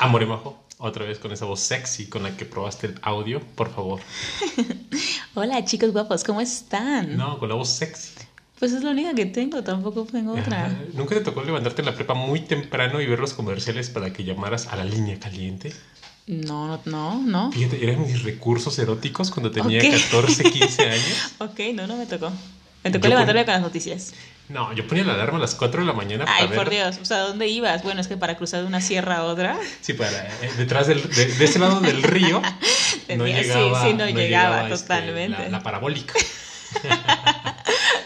Amor y Majo, otra vez con esa voz sexy con la que probaste el audio, por favor. Hola chicos guapos, ¿cómo están? No, con la voz sexy. Pues es la única que tengo, tampoco tengo otra. ¿Nunca te tocó levantarte en la prepa muy temprano y ver los comerciales para que llamaras a la línea caliente? No, no, no. Fíjate, eran mis recursos eróticos cuando tenía Ok. 14, 15 años. Ok, no, no me tocó. Me tocó Yo levantarme con las noticias. No, yo ponía la alarma a las 4 de la mañana para Ay, ver. por Dios. O sea, ¿dónde ibas? Bueno, es que para cruzar de una sierra a otra. Sí, para, eh, detrás del, de, de ese lado del río no Tenía- sí, llegaba, sí, no llegaba, este, totalmente. la, la parabólica.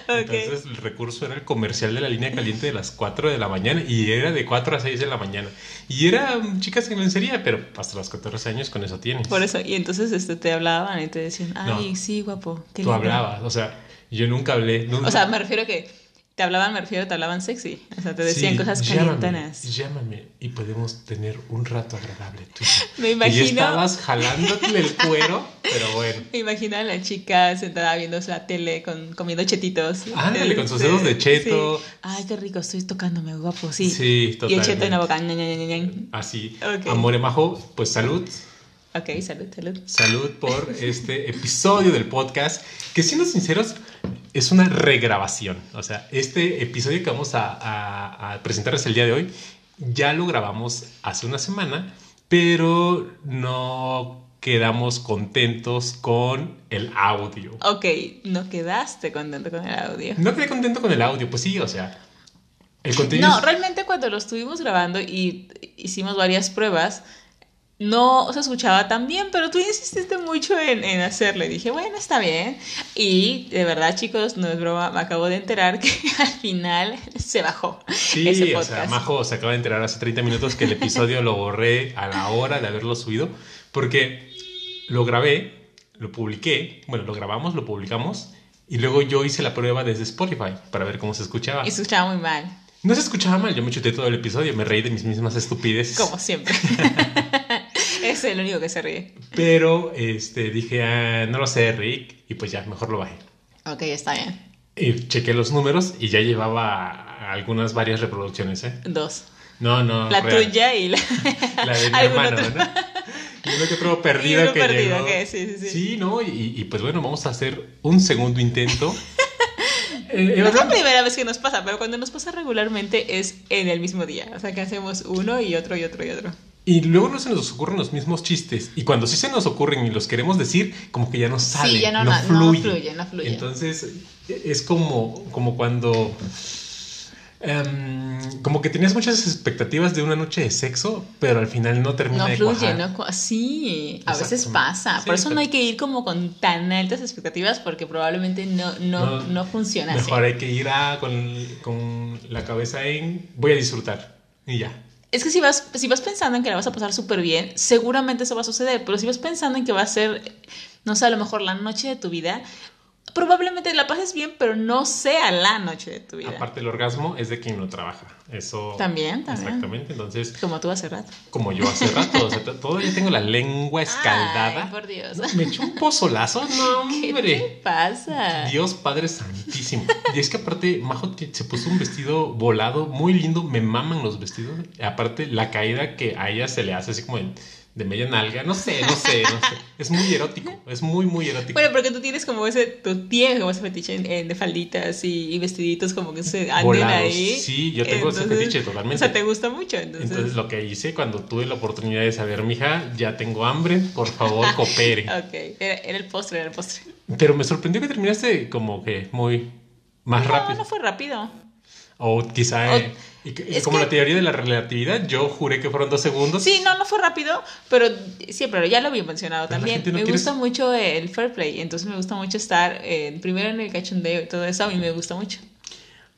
Entonces el recurso era el comercial de la línea caliente de las 4 de la mañana y era de 4 a 6 de la mañana. Y era mm, chicas en lencería, pero hasta los 14 años con eso tienes. Por eso, y entonces este, te hablaban y te decían, ay, No. sí, guapo. qué Tú lindo". hablabas, o sea, yo nunca hablé. O sea, me refiero a que te hablaban, me refiero, te hablaban sexy. O sea, te decían Sí, cosas calientanas. Llámame y podemos tener un rato agradable. tú. Me Y imagino- estabas jalándote el cuero, pero bueno. Me imagino a la chica sentada viendo la tele con, comiendo chetitos. Ándale, con sus dedos de cheto. sí. Ay, qué rico, estoy tocándome, guapo, sí. Sí, Y el cheto en la totalmente. boca. ña, ña, ña. Así. Ok. Amore Majo, pues salud. Ok, salud, salud. Salud por este episodio del podcast, que siendo sinceros, es una regrabación. O sea, este episodio que vamos a, a- a presentarles el día de hoy, ya lo grabamos hace una semana, pero no quedamos contentos con el audio. Ok, no quedaste contento con el audio. No quedé contento con el audio, pues sí, o sea, el contenido... No, es- realmente cuando lo estuvimos grabando y hicimos varias pruebas, no se escuchaba tan bien, pero tú insististe mucho en, en hacerlo. Y dije, bueno, está bien. Y de verdad, chicos, no es broma, me acabo de enterar que al final se bajó Sí, ese o sea, Majo se acaba de enterar hace 30 minutos que el episodio lo borré a la hora de haberlo subido, porque lo grabé, lo publiqué, bueno, lo grabamos, lo publicamos, y luego yo hice la prueba desde Spotify para ver cómo se escuchaba. Y se escuchaba muy mal, No se escuchaba mal, yo me chuté todo el episodio, me reí de mis mismas estupideces. como siempre. es el único que se ríe. Pero este, dije, ah, no lo sé, Rick, y pues ya, mejor lo bajé. Ok, está bien. Y chequé los números y ya llevaba algunas varias reproducciones, ¿eh? Dos. No, no. La real. tuya y la, La de mi hermano, otro. ¿no? Y uno que otro perdido Y uno que perdido, llegó. ok, sí, sí, sí. ¿no? Y, y, pues bueno, vamos a hacer un segundo intento. Eh, No es la primera vez que nos pasa, pero cuando nos pasa regularmente es en el mismo día. O sea, que hacemos uno y otro y otro y otro. y luego no se nos ocurren los mismos chistes. Y cuando sí se nos ocurren y los queremos decir, como que ya no salen. ya no- no, no- no fluye. fluye, no fluye. Entonces, es como, como cuando... em, como que tenías muchas expectativas de una noche de sexo, pero al final no termina No de fluye, cuajar. ¿no? Sí, a veces pasa. Sí, Por eso pero- no hay que ir como con tan altas expectativas porque probablemente no, no, No, no, funciona así. Mejor hay que ir a, con, con la cabeza en voy a disfrutar. Y ya. Es que si vas, si vas pensando en que la vas a pasar súper bien, seguramente eso va a suceder. Pero si vas pensando en que va a ser, no sé, a lo mejor la noche de tu vida, probablemente la pases bien, pero no sea la noche de tu vida. Aparte, el orgasmo es de quien lo trabaja. Eso. También, también. Exactamente. Entonces, Como tú hace rato. como yo hace rato, o sea, to- todavía tengo la lengua escaldada. Ay, por Dios. Me echó un pozolazo, no, ¿Qué te hombre. pasa? Dios Padre Santísimo. Y es que aparte, Majo se puso un vestido volado muy lindo. Me maman los vestidos. Aparte, la caída que a ella se le hace así como de, de media nalga. No sé, no sé, no sé. Es muy erótico. Es muy, muy erótico. Bueno, porque tú tienes como ese, tú tienes como ese fetiche en- en- de falditas y, y vestiditos como que se anden ahí. Sí, yo tengo ese fetiche totalmente. O sea, te gusta mucho, entonces. Entonces lo que hice cuando tuve la oportunidad de saber, mija, ya tengo hambre, por favor, coopere. Ok, era, era el postre, era el postre. Pero me sorprendió que terminaste como que muy más no, rápido. no fue rápido. O quizá, O- eh, y como que- la teoría de la relatividad, yo juré que fueron dos segundos. Sí, no, no fue rápido, pero siempre, ya lo había mencionado Pero también. no me gusta mucho el fair play, entonces me gusta mucho estar eh, primero en el cachondeo y todo eso, a mí me gusta mucho.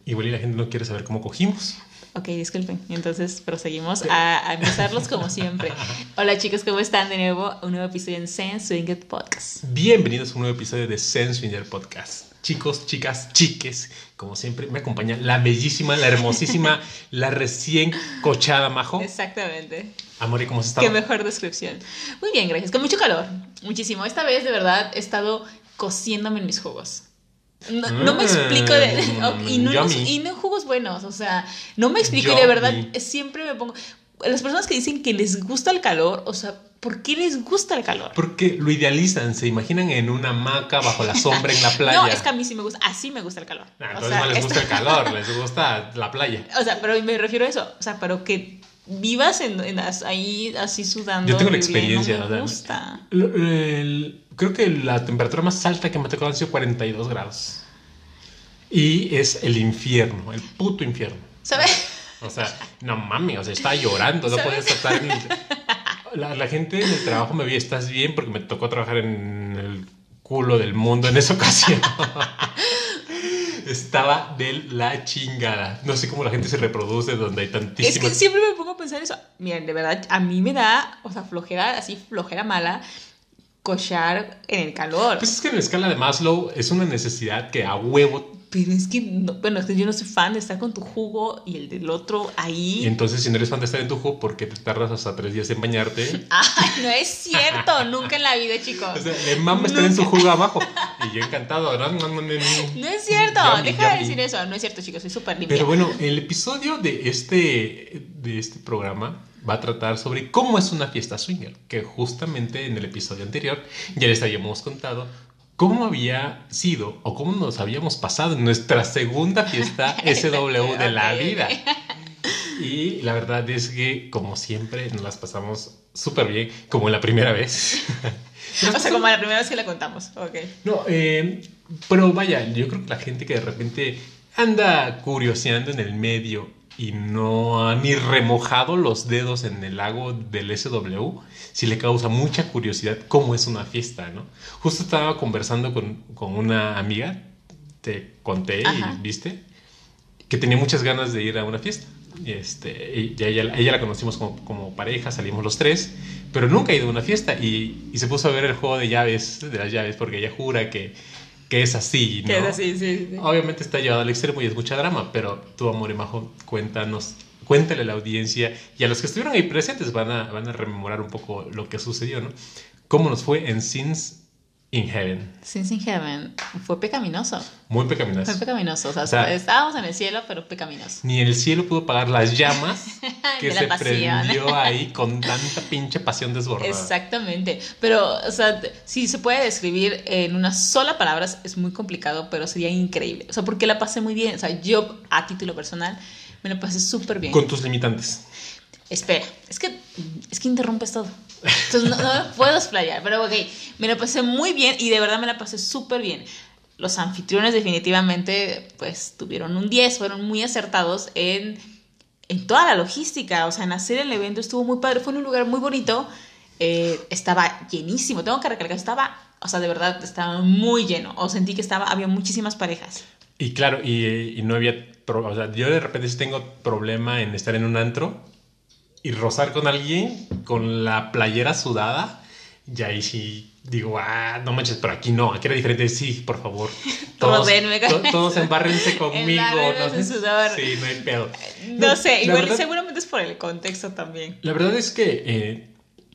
Igual y la gente no quiere saber cómo cogimos. Ok, disculpen. Entonces proseguimos a, a empezarlos como siempre. Hola chicos, ¿cómo están? De nuevo, un nuevo episodio en Sense Swing It Podcast. Bienvenidos a un nuevo episodio de Sense Winner Podcast. Chicos, chicas, chiques, como siempre, me acompaña la bellísima, la hermosísima, la recién cochada Majo. Exactamente. Amor, ¿y cómo has estado? Qué mejor descripción. Muy bien, gracias. Con mucho calor. Muchísimo. Esta vez, de verdad, he estado cociéndome en mis jugos. No, no me Mm, explico de, y, no yummy. y no jugos buenos, o sea, no me explico y de verdad siempre me pongo, las personas que dicen que les gusta el calor, o sea, ¿por qué les gusta el calor? Porque lo idealizan, se imaginan en una hamaca bajo la sombra en la playa. No, es que a mí sí me gusta, así me gusta el calor. Nah, O entonces sea, no les esto- gusta el calor, les gusta la playa. O sea, pero me refiero a eso, o sea, pero que vivas en, en as- ahí así sudando. Yo tengo la experiencia, no me gusta. El- creo que la temperatura más alta que me ha tocado han sido 42 grados. Y es el infierno, el puto infierno. ¿Sabes? O sea, no mami, o sea, estaba llorando, no podía ¿Sabes? estar en el- la, la gente en el trabajo me veía, ¿estás bien? Porque me tocó trabajar en el culo del mundo en esa ocasión. Estaba de la chingada. No sé cómo la gente se reproduce donde hay Es tantísimas... que siempre me pongo a pensar eso. Miren, de verdad, a mí me da, o sea, flojera, así flojera mala, cochar en el calor. Pues es que en la escala de Maslow es una necesidad que a huevo Pero es que, no- bueno, es que yo no soy fan de estar con tu jugo y el del otro ahí. Y entonces, si no eres fan de estar en tu jugo, ¿por qué te tardas hasta tres días en bañarte? Ay, no es cierto, nunca en la vida, chicos. O sea, le mama estar en su jugo abajo. Y yo encantado. No, no, no, no, es cierto, Yummy, deja de yummy. decir eso. No es cierto, chicos, soy súper limpia. Pero bueno, el episodio de este, de este programa va a tratar sobre cómo es una fiesta swinger, que justamente en el episodio anterior ya les habíamos contado cómo había sido o cómo nos habíamos pasado en nuestra segunda fiesta SW de la vida. Y la verdad es que, como siempre, nos las pasamos súper bien, como la primera vez. o sea, como la primera vez que la contamos. Ok. No, eh, pero vaya, yo creo que la gente que de repente anda curioseando en el medio y no ha ni remojado los dedos en el lago del SW, sí le causa mucha curiosidad cómo es una fiesta, ¿no? Justo estaba conversando con, con una amiga, te conté Ajá. y viste, que tenía muchas ganas de ir a una fiesta. Este, y ella, ella la conocimos como, como pareja, salimos los tres, pero nunca ha ido a una fiesta y, y se puso a ver el juego de llaves, de las llaves, porque ella jura que, que es así, ¿no? Que es así, sí, sí. Obviamente está llevado al extremo y es mucha drama, pero tú, amor y majo, cuéntanos, cuéntale a la audiencia y a los que estuvieron ahí presentes van a, van a rememorar un poco lo que sucedió, ¿no? ¿Cómo nos fue en Sins in Heaven? Sins in Heaven fue pecaminoso. Muy pecaminoso. Fue pecaminoso. O sea, O sea, estábamos en el cielo, pero pecaminoso. Ni el cielo pudo pagar las llamas que la se pasión. prendió ahí con tanta pinche pasión desbordada. Exactamente. Pero, o sea, si se puede describir en una sola palabra, es muy complicado, pero sería increíble. O sea, porque la pasé muy bien. O sea, yo, a título personal, me la pasé súper bien. Con tus limitantes. Espera, es que, es que interrumpes todo. Entonces no, no me puedo explayar, pero ok, me la pasé muy bien y de verdad me la pasé súper bien. Los anfitriones definitivamente pues tuvieron un 10, fueron muy acertados en, en toda la logística, o sea, en hacer el evento estuvo muy padre, fue en un lugar muy bonito, eh, estaba llenísimo, tengo que recalcar, estaba, o sea, de verdad estaba muy lleno, o sentí que estaba, había muchísimas parejas. Y claro, y, no había. o sea, yo de repente sí tengo problema en estar en un antro y rozar con alguien con la playera sudada. Y ahí sí digo, ah, no manches, pero aquí no, aquí era diferente. Sí, por favor. Todos, to- todos embárrense conmigo. No sé. Sí, no hay pedo. No, sé, la igual verdad- seguramente es por el contexto también. La verdad es que, eh,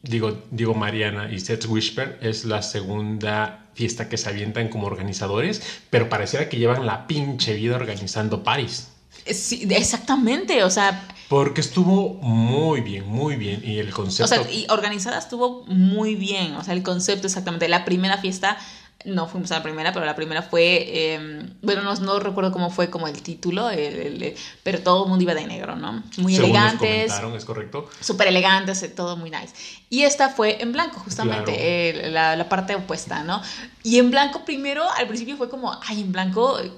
digo, digo, Mariana y Seth Whisper es la segunda fiesta que se avientan como organizadores, pero pareciera que llevan la pinche vida organizando paris. Sí, exactamente, o sea, Porque estuvo muy bien, muy bien. Y el o concepto. sea, y organizada estuvo muy bien, o sea, el concepto exactamente. La primera fiesta, no fuimos a la primera, pero la primera fue, eh, bueno, no, no recuerdo cómo fue como el título, el- el- el- pero todo el mundo iba de negro, ¿no? Muy según nos elegantes, comentaron, es correcto. súper elegantes, eh, todo muy nice. Y esta fue en blanco, justamente, Claro. eh, la, la parte opuesta, ¿no? Y en blanco primero, al principio fue como, ay, en blanco, eh,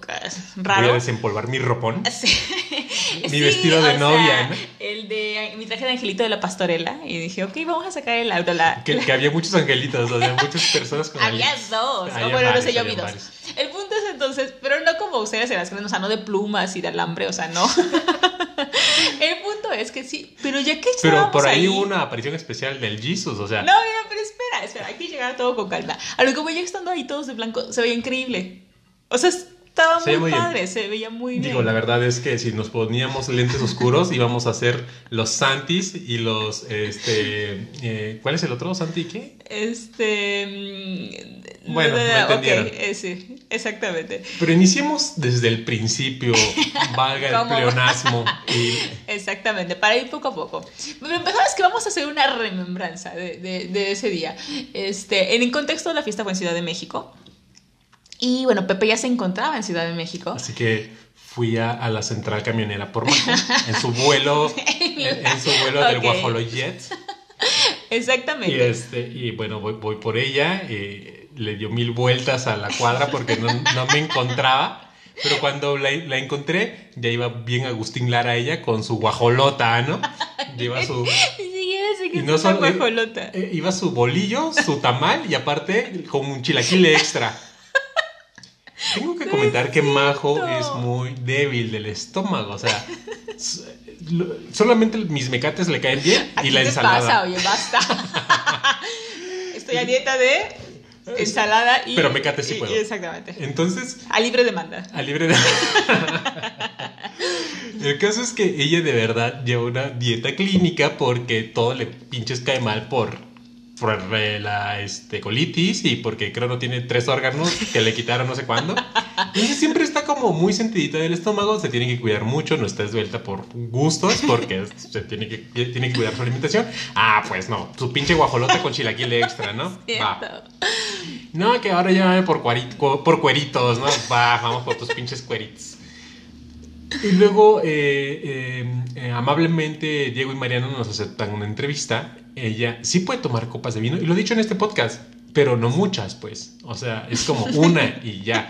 raro. Voy a desempolvar mi ropón. Sí. Mi Sí, vestido de novia, sea, ¿no? El de mi traje de angelito de la pastorela. Y dije, ok, vamos a sacar el auto. La, Que, que había muchos angelitos, o sea, muchas personas con había dos. O bueno, no sé, yo vi dos. varios. El punto es entonces, pero no como ustedes se las creen, o sea, no de plumas y de alambre, o sea, no. el punto es que sí, pero ya que Pero por ahí hubo una aparición especial del Jesus, o sea. No, no, pero espera, espera, hay que llegar todo con calma. A lo que voy ya estando ahí todos de blanco, se veía increíble. O sea, estaba Se muy, bien. padre, se veía muy bien. Digo, la verdad es que si nos poníamos lentes oscuros íbamos a ser los Santis y los, este, eh, ¿cuál es el otro? ¿Santi qué? Este. mm, Bueno, me entendieron. sí, exactamente. Pero iniciemos desde el principio, valga el pleonasmo. Y Exactamente, para ir poco a poco. Pero empezamos que vamos a hacer una remembranza de, de, de, ese día. Este, en el contexto de la fiesta fue en Ciudad de México. Y bueno, Pepe ya se encontraba en Ciudad de México. Así que fui a, a la central camionera por México en su vuelo, en, en, su vuelo del Guajolo Jet. Exactamente. Y, este, y bueno, voy, voy por ella. Y le dio mil vueltas a la cuadra porque no, no me encontraba. Pero cuando la, la, encontré, ya iba bien Agustín Lara ella con su guajolota, ¿no? Lleva su. y no solo, guajolota. Eh, iba su bolillo, su tamal y aparte con un chilaquil extra. Tengo que comentar que Majo es muy débil del estómago, o sea, solamente mis mecates le caen bien y la ensalada. Pasa, oye, basta. Estoy a dieta de ensalada y. Pero mecate sí y, puedo. Exactamente. Entonces. A libre demanda. A libre demanda. El caso es que ella de verdad lleva una dieta clínica porque todo le pinches cae mal por, por la este, colitis y porque creo no tiene tres órganos que le quitaron no sé cuándo. Entonces siempre está como muy sentidita del estómago, se tiene que cuidar mucho, no está esbelta por gustos porque se tiene que, tiene que cuidar su alimentación. Ah, pues no, su pinche guajolota con chilaquil extra, ¿no? Va. No, que ahora llámame por, cuarito, por cueritos, ¿no? Va, vamos por tus pinches cueritos. Y luego, eh, eh, eh, amablemente, Diego y Mariano nos aceptan una entrevista. Ella sí puede tomar copas de vino, y lo he dicho en este podcast, pero no muchas, pues. O sea, es como una y ya.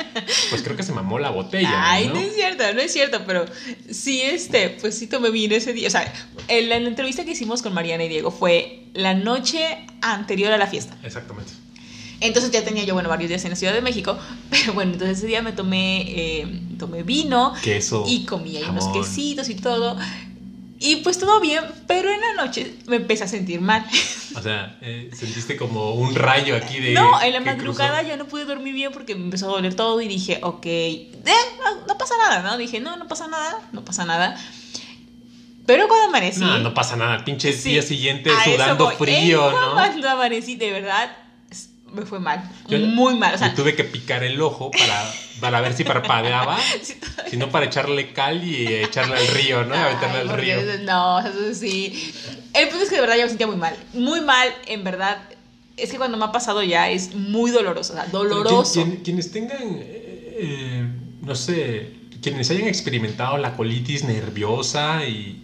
Pues creo que se mamó la botella. Ay, no, no es cierto, no es cierto, pero sí, este, pues sí tomé vino ese día. O sea, en la, en la entrevista que hicimos con Mariana y Diego fue la noche anterior a la fiesta. Exactamente. Entonces ya tenía yo, bueno, varios días en la Ciudad de México, pero bueno, entonces ese día me tomé, eh, tomé vino Queso, y comí ahí unos jamón. quesitos y todo. Y pues todo bien, pero en la noche me empecé a sentir mal. O sea, eh, sentiste como un rayo aquí de. No, en la madrugada cruzó. ya no pude dormir bien porque me empezó a doler todo y dije, ok, eh, no, no pasa nada, ¿no? Dije, no, no pasa nada, no pasa nada. Pero cuando amanecí... No, no pasa nada. Pinche Sí, día siguiente sudando frío, ¿no? Cuando amanecí, de verdad, me fue mal. Yo- muy mal. O sea, tuve que picar el ojo para, para ver si parpadeaba. sí, todavía- Si no, para echarle cal y echarle al río, ¿no? Y aventarle al río. No, eso sí. El punto es que de verdad yo me sentía muy mal. Muy mal, en verdad. Es que cuando me ha pasado ya es muy doloroso. O sea, doloroso. Quien- quien- quienes tengan, eh, eh, no sé, quienes hayan experimentado la colitis nerviosa y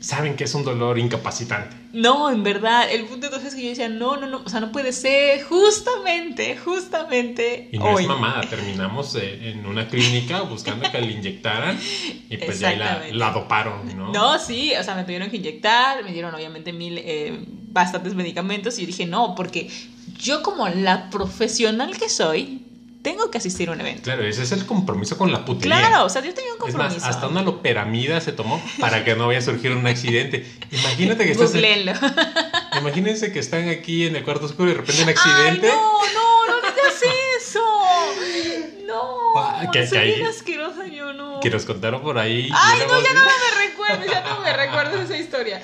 saben que es un dolor incapacitante. No, en verdad. El punto entonces es que yo decía, no, no, no. O sea, no puede ser. Justamente, justamente. Y no hoy. es mamada, terminamos eh, en una clínica buscando que le inyectaran y pues ya la, la doparon, ¿no? No, sí, o sea, me tuvieron que inyectar, me dieron obviamente mil, eh, bastantes medicamentos y yo dije, no, porque yo como la profesional que soy, tengo que asistir a un evento. Claro, ese es el compromiso con la putería. Claro, o sea, yo tenía un Es compromiso. más, hasta una loperamida se tomó para que no vaya a surgir un accidente. Imagínate que estás Googleenlo. Imagínense que están aquí en el cuarto oscuro y de repente un accidente. Ay, no, no, no digas eso. No, Ah, que- soy que bien asquerosa, yo no. Que nos contaron por ahí. Ay, no, ya no me recuerdo, ya no me recuerdo esa historia.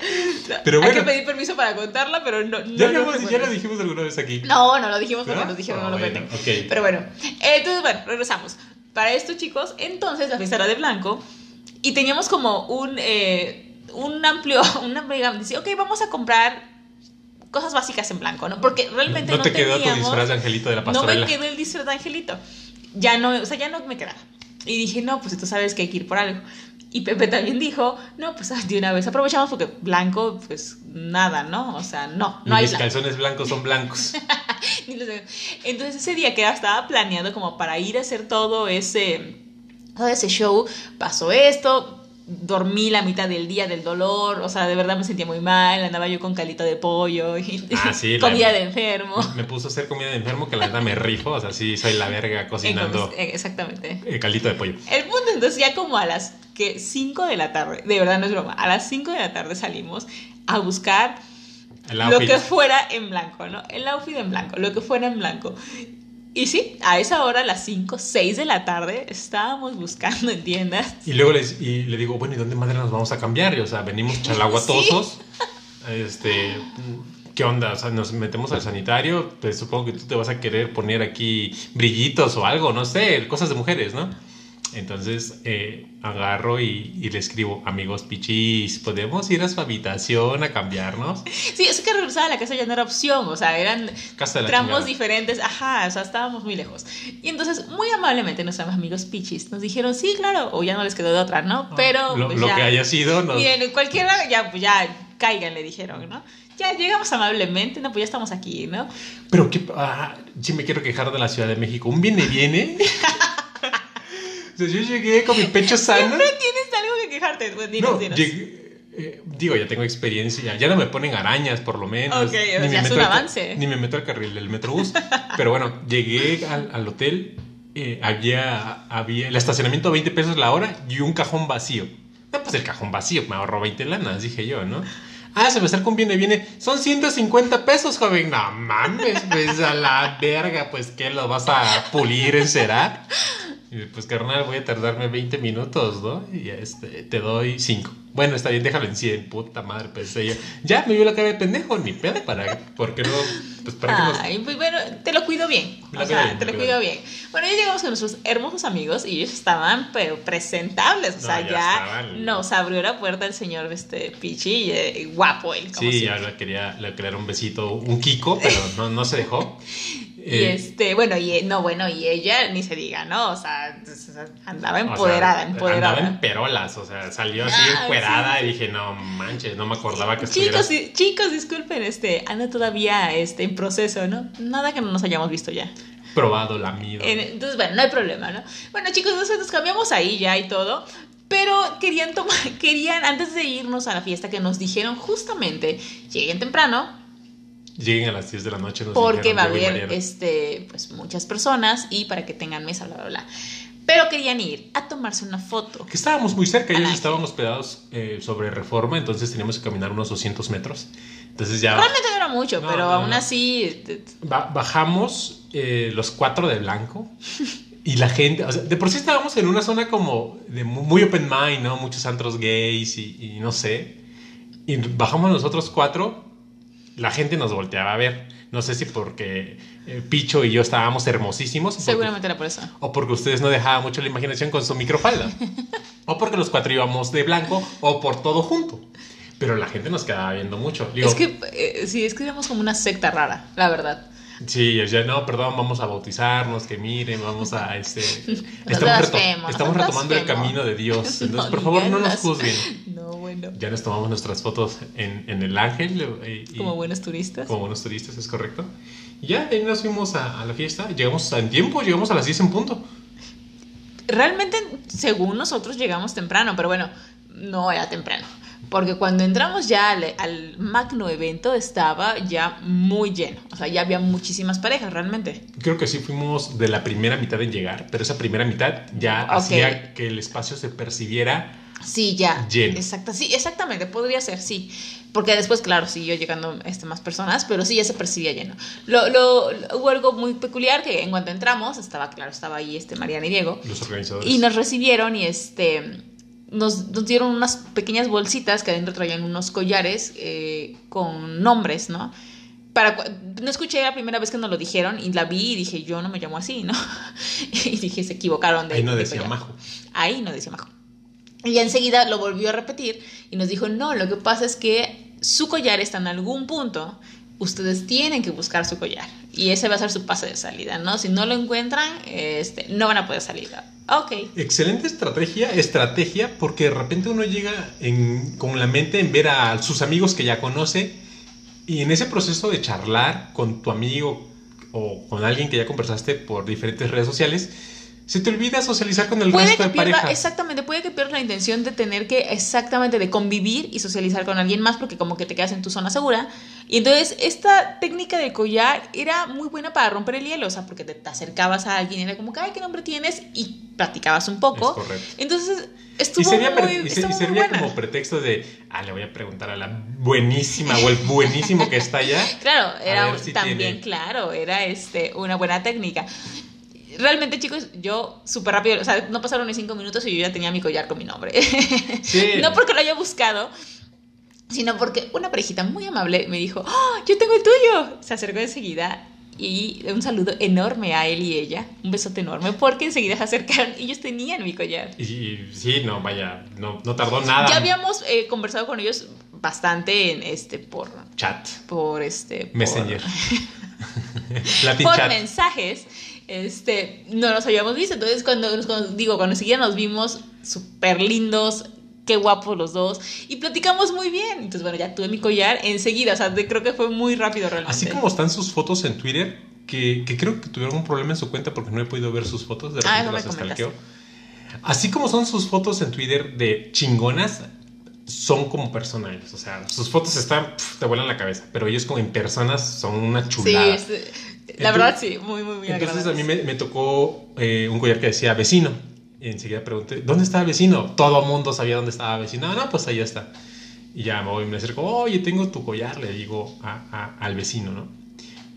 Pero Hay bueno. que pedir permiso para contarla, pero no. no Ya, lo lo ya lo dijimos alguna vez aquí. No, no lo dijimos porque ¿Verdad? nos dijeron Ah, no lo bueno, cuenten. ok. Pero bueno, entonces bueno, regresamos. Para esto, chicos, entonces la fiesta era de blanco y teníamos como un, eh, un amplio, una amiga dice, ok, vamos a comprar cosas básicas en blanco, ¿no? Porque realmente no no, te quedó tu teníamos- disfraz de angelito de la no pastorela. me quedó el disfraz de angelito. Ya no, o sea, ya no me quedaba. Y dije, no, pues tú sabes que hay que ir por algo. Y Pepe también dijo, no, pues de una vez aprovechamos porque blanco, pues nada, ¿no? O sea, no, no hay mis blanco. calzones blancos son blancos. Ni Entonces ese día que estaba planeando como para ir a hacer todo ese, todo ese show, pasó esto, dormí la mitad del día del dolor, o sea, de verdad me sentía muy mal, andaba yo con calito de pollo y Ah, sí, comida de enfermo. Me puso a hacer comida de enfermo que la verdad me rifo. O sea, sí, soy la verga cocinando eh, exactamente. eh, caldito de pollo. El punto entonces ya como a las que 5 de la tarde, de verdad no es broma, a las 5 de la tarde salimos a buscar El lo que fuera en blanco, ¿no? El outfit en blanco, lo que fuera en blanco. Y sí, a esa hora, a las 5, 6 de la tarde, estábamos buscando en tiendas. Y luego les, y le digo, bueno, ¿y dónde madre nos vamos a cambiar? Y, o sea, venimos chalaguatosos. Este, ¿qué onda? O sea, nos metemos al sanitario. Pues supongo que tú te vas a querer poner aquí brillitos o algo, no sé, cosas de mujeres, ¿no? Entonces eh, agarro y, y le escribo, amigos pichis, ¿podemos ir a su habitación a cambiarnos? Sí, es que regresar a la casa ya no era opción, o sea, eran Casa de la tramos chingada. diferentes, ajá, o sea, estábamos muy lejos. Y entonces, muy amablemente, nuestros amigos pichis nos dijeron, sí, claro, o ya no les quedó de otra, ¿no? Pero, Lo, pues, lo ya. que haya sido, nos... Miren, cualquiera, ya, pues ya, caigan, le dijeron, ¿no? Ya llegamos amablemente, no, pues ya estamos aquí, ¿no? Pero que, ah, sí me quiero quejar de la Ciudad de México. Un viene, viene. sea, yo llegué con mi pecho sano. Siempre tienes algo que quejarte, pues dinos, No, dinos. llegué- eh, digo, ya tengo experiencia. Ya no me ponen arañas, por lo menos. Ok, o sea, es un al avance. Ni me meto al carril del metrobús. Pero bueno, llegué al, al hotel. eh, había, había el estacionamiento a 20 pesos la hora y un cajón vacío. No, pues el cajón vacío, me ahorró 20 lanas, dije yo, ¿no? Ah, se me acerca un viene, viene. Son 150 pesos, joven. No mames, pues a la verga, pues ¿qué lo vas a pulir, encerar? Pues carnal, voy a tardarme 20 minutos, ¿no? Y este, te doy 5. Bueno, está bien, déjalo en 100, puta madre, pensé yo. Ya me vio la cara de pendejo, ni pedo, para, ¿por qué no? Pues para que. Ay, pues bueno, te lo cuido bien. Me O sea, bien, te lo cuido bien. Bueno, ya llegamos con nuestros hermosos amigos y ellos estaban pero presentables. O No, sea, ya ya, estaban. nos abrió la puerta el señor este Pichi, y, eh, guapo él, como Sí, siempre. ya le quería, le quería dar un besito, un Kiko, pero no, no se dejó. Y Eh, este, bueno, y no, bueno, y ella ni se diga, ¿no? O sea, andaba o sea, empoderada, empoderada. Andaba en perolas, o sea, salió así Ah, encuerada sí, y dije, no manches, no me acordaba que estuviera... Chicos, chicos, disculpen, este, anda todavía este, en proceso, ¿no? Nada que no nos hayamos visto ya. probado, lamido. En- entonces, bueno, no hay problema, ¿no? Bueno, chicos, entonces nos cambiamos ahí ya y todo. Pero querían tomar, querían, antes de irnos a la fiesta, que nos dijeron justamente, lleguen temprano, Lleguen a las 10 de la noche. nos porque dijeron, va a haber este, pues, muchas personas y para que tengan mesa, bla, bla, bla. Pero querían ir a tomarse una foto. Que estábamos muy cerca, ellos Ajá. estaban hospedados eh, sobre reforma, entonces teníamos que caminar unos 200 metros. Entonces ya Realmente no era mucho, No, pero no, aún no. así... ba- bajamos eh, los cuatro de blanco y la gente, o sea, de por sí estábamos en una zona como de mu- muy open mind, ¿no? Muchos antros gays y, y no sé. Y bajamos nosotros cuatro, la gente nos volteaba a ver. No sé si porque eh, Picho y yo estábamos hermosísimos. o porque- Seguramente era por eso. O porque ustedes no dejaban mucho la imaginación con su microfalda. o porque los cuatro íbamos de blanco. O por todo junto. Pero la gente nos quedaba viendo mucho. Digo, es que, eh, sí, es que éramos como una secta rara, la verdad. Sí, ya no, perdón, vamos a bautizarnos, que miren, vamos a este. Estamos estamos retomando el camino de Dios. Entonces, No por favor, no nos juzguen. No, bueno. Ya nos tomamos nuestras fotos en, en el ángel. eh, y- Como buenos turistas. como buenos turistas, es correcto. Y ya, ahí nos fuimos a, a la fiesta. Llegamos en tiempo, llegamos a las 10 en punto. Realmente, según nosotros, llegamos temprano, pero bueno, no era temprano. Porque cuando entramos ya al, al magno evento estaba ya muy lleno. O sea, ya había muchísimas parejas realmente. Creo que sí fuimos de la primera mitad en llegar, pero esa primera mitad ya Ok. hacía que el espacio se percibiera. Sí, ya. Lleno. Exacto, sí, exactamente, podría ser, sí. Porque después, claro, siguió llegando este, más personas, pero sí ya se percibía lleno. Lo, lo- lo- hubo algo muy peculiar que en cuanto entramos, estaba, claro, estaba ahí este Mariana y Diego. Los organizadores. Y nos recibieron y este nos, nos dieron unas pequeñas bolsitas que adentro traían unos collares eh, con nombres, ¿no? Para, no escuché la primera vez que nos lo dijeron y la vi y dije, yo no me llamo así, ¿no? y dije, se equivocaron de Ahí no de decía collar. Majo. Ahí no decía Majo. Y enseguida lo volvió a repetir y nos dijo, no, lo que pasa es que su collar está en algún punto, ustedes tienen que buscar su collar y ese va a ser su pase de salida, ¿no? Si no lo encuentran, este, no van a poder salir. Ok. Excelente estrategia, estrategia, porque de repente uno llega con la mente en ver a sus amigos que ya conoce y en ese proceso de charlar con tu amigo o con alguien que ya conversaste por diferentes redes sociales, se te olvida socializar con el Puede resto que de pierda, parejas. exactamente, puede que pierdas la intención de tener que, exactamente, de convivir y socializar con alguien más porque como que te quedas en tu zona segura. Y entonces esta técnica del collar era muy buena para romper el hielo, o sea, porque te, te acercabas a alguien y era como, ay, ¿qué nombre tienes? Y platicabas un poco. Es correcto. Entonces Y estuvo servía, muy, pre- y se- y estuvo muy servía buena. como pretexto de, ah, le voy a preguntar a la buenísima o el buenísimo que está allá. Claro, era si también, tiene- claro, era este, una buena técnica. Realmente, chicos, yo súper rápido, o sea, no pasaron ni cinco minutos y yo ya tenía mi collar con mi nombre. Sí. no porque lo haya buscado, sino porque una parejita muy amable me dijo, ¡Oh, yo tengo el tuyo. Se acercó enseguida Y un saludo enorme a él y ella. Un besote enorme porque enseguida se acercaron y ellos tenían mi collar. Y, sí, no, vaya, no, no tardó nada. Ya habíamos eh, conversado con ellos bastante en este por chat. Por este por- Messenger. Por mensajes, este, no nos habíamos visto. Entonces, cuando, nos- cuando- digo, cuando enseguida nos vimos súper lindos, qué guapos los dos, y platicamos muy bien. Entonces, bueno, ya tuve mi collar enseguida, o sea, de- creo que fue muy rápido realmente. Así como están sus fotos en Twitter, que, que creo que tuvieron un problema en su cuenta porque no he podido ver sus fotos, de Ah, repente las stalkeo. Así como son sus fotos en Twitter de chingonas, son como personales. O sea, sus fotos están, pf, te vuelan la cabeza, pero ellos como en personas son una Sí, chulada. este, la Entonces- verdad sí, muy, muy, muy Entonces a mí me, me tocó eh, un collar que decía vecino. Y enseguida pregunté, ¿dónde está vecino? Todo el mundo sabía dónde estaba vecino. No, no, pues ahí está. Y ya me voy y me acerco, oye, tengo tu collar, le digo a- a- al vecino, ¿no?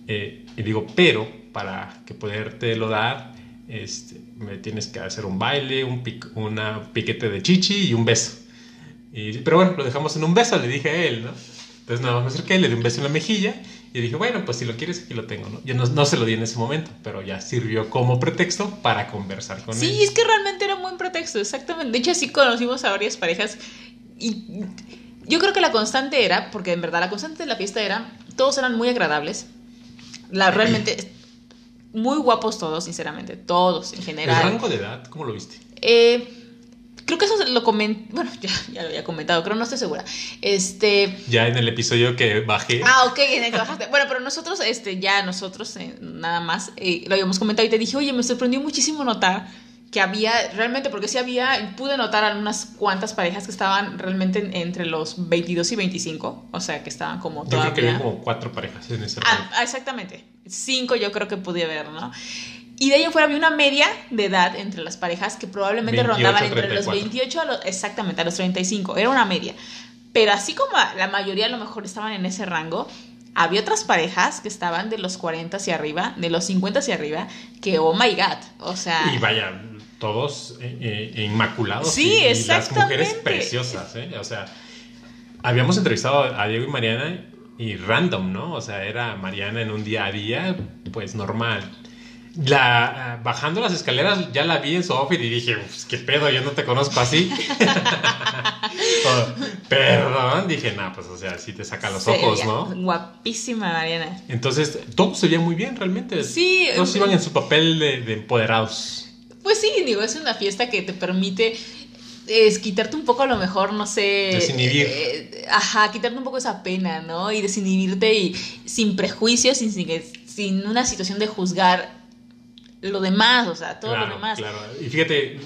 Eh, y digo, pero para que podértelo dar, este, me tienes que hacer un baile, un pic- una piquete de chichi y un beso. Y, pero bueno, lo dejamos en un beso, le dije a él, ¿no? Entonces nada más me acerqué, le di un beso en la mejilla y dije, bueno, pues si lo quieres, aquí lo tengo, ¿no? Yo no, no se lo di en ese momento, pero ya sirvió como pretexto para conversar con él. Sí, es que realmente era un buen pretexto, exactamente. De hecho, así conocimos a varias parejas y yo creo que la constante era, porque en verdad la constante de la fiesta era, todos eran muy agradables, la, realmente muy guapos todos, sinceramente, todos en ¿El general. rango de edad, cómo lo viste? Eh, creo que eso lo comenté, bueno, ya, ya lo había comentado, pero no estoy segura. Este, Ya en el episodio que bajé. Ah, ok, en el que bajaste. Bueno, pero nosotros, este, ya nosotros eh, nada más eh, lo habíamos comentado y te dije, oye, me sorprendió muchísimo notar que había, realmente, porque sí había, pude notar algunas cuantas parejas que estaban realmente en- entre los 22 y 25, o sea, que estaban como Yo creo que todavía... había como cuatro parejas en ese ah, exactamente. Cinco yo creo que pude ver, ¿no? Y de ahí en fuera había una media de edad entre las parejas que probablemente 28, rondaban entre los 34. 28 a los, exactamente, a los 35. Era una media. Pero así como la mayoría a lo mejor estaban en ese rango, había otras parejas que estaban de los 40 hacia arriba, de los 50 hacia arriba, que oh my god. O sea, Y vaya, todos eh, eh, inmaculados. Sí, y, y las mujeres preciosas, ¿eh? O sea, habíamos entrevistado a Diego y Mariana y random, ¿no? O sea, era Mariana en un día a día, pues normal. La, ah, bajando las escaleras ya la vi en su outfit y dije, "Pues, ¿qué pedo? Yo no te conozco así. Oh, Perdón, dije, nah, pues o sea, sí te saca los ojos, veía ¿no? Guapísima, Mariana. Entonces, todos se veían muy bien realmente. Sí, Todos eh, iban en su papel de, de empoderados. Pues sí, digo, es una fiesta que te permite es quitarte un poco a lo mejor, no sé. Desinhibir. eh, ajá, quitarte un poco esa pena, ¿no? Y desinhibirte y sin prejuicios, sin, sin, sin una situación de juzgar lo demás, o sea, todo claro, lo demás. Claro, y fíjate,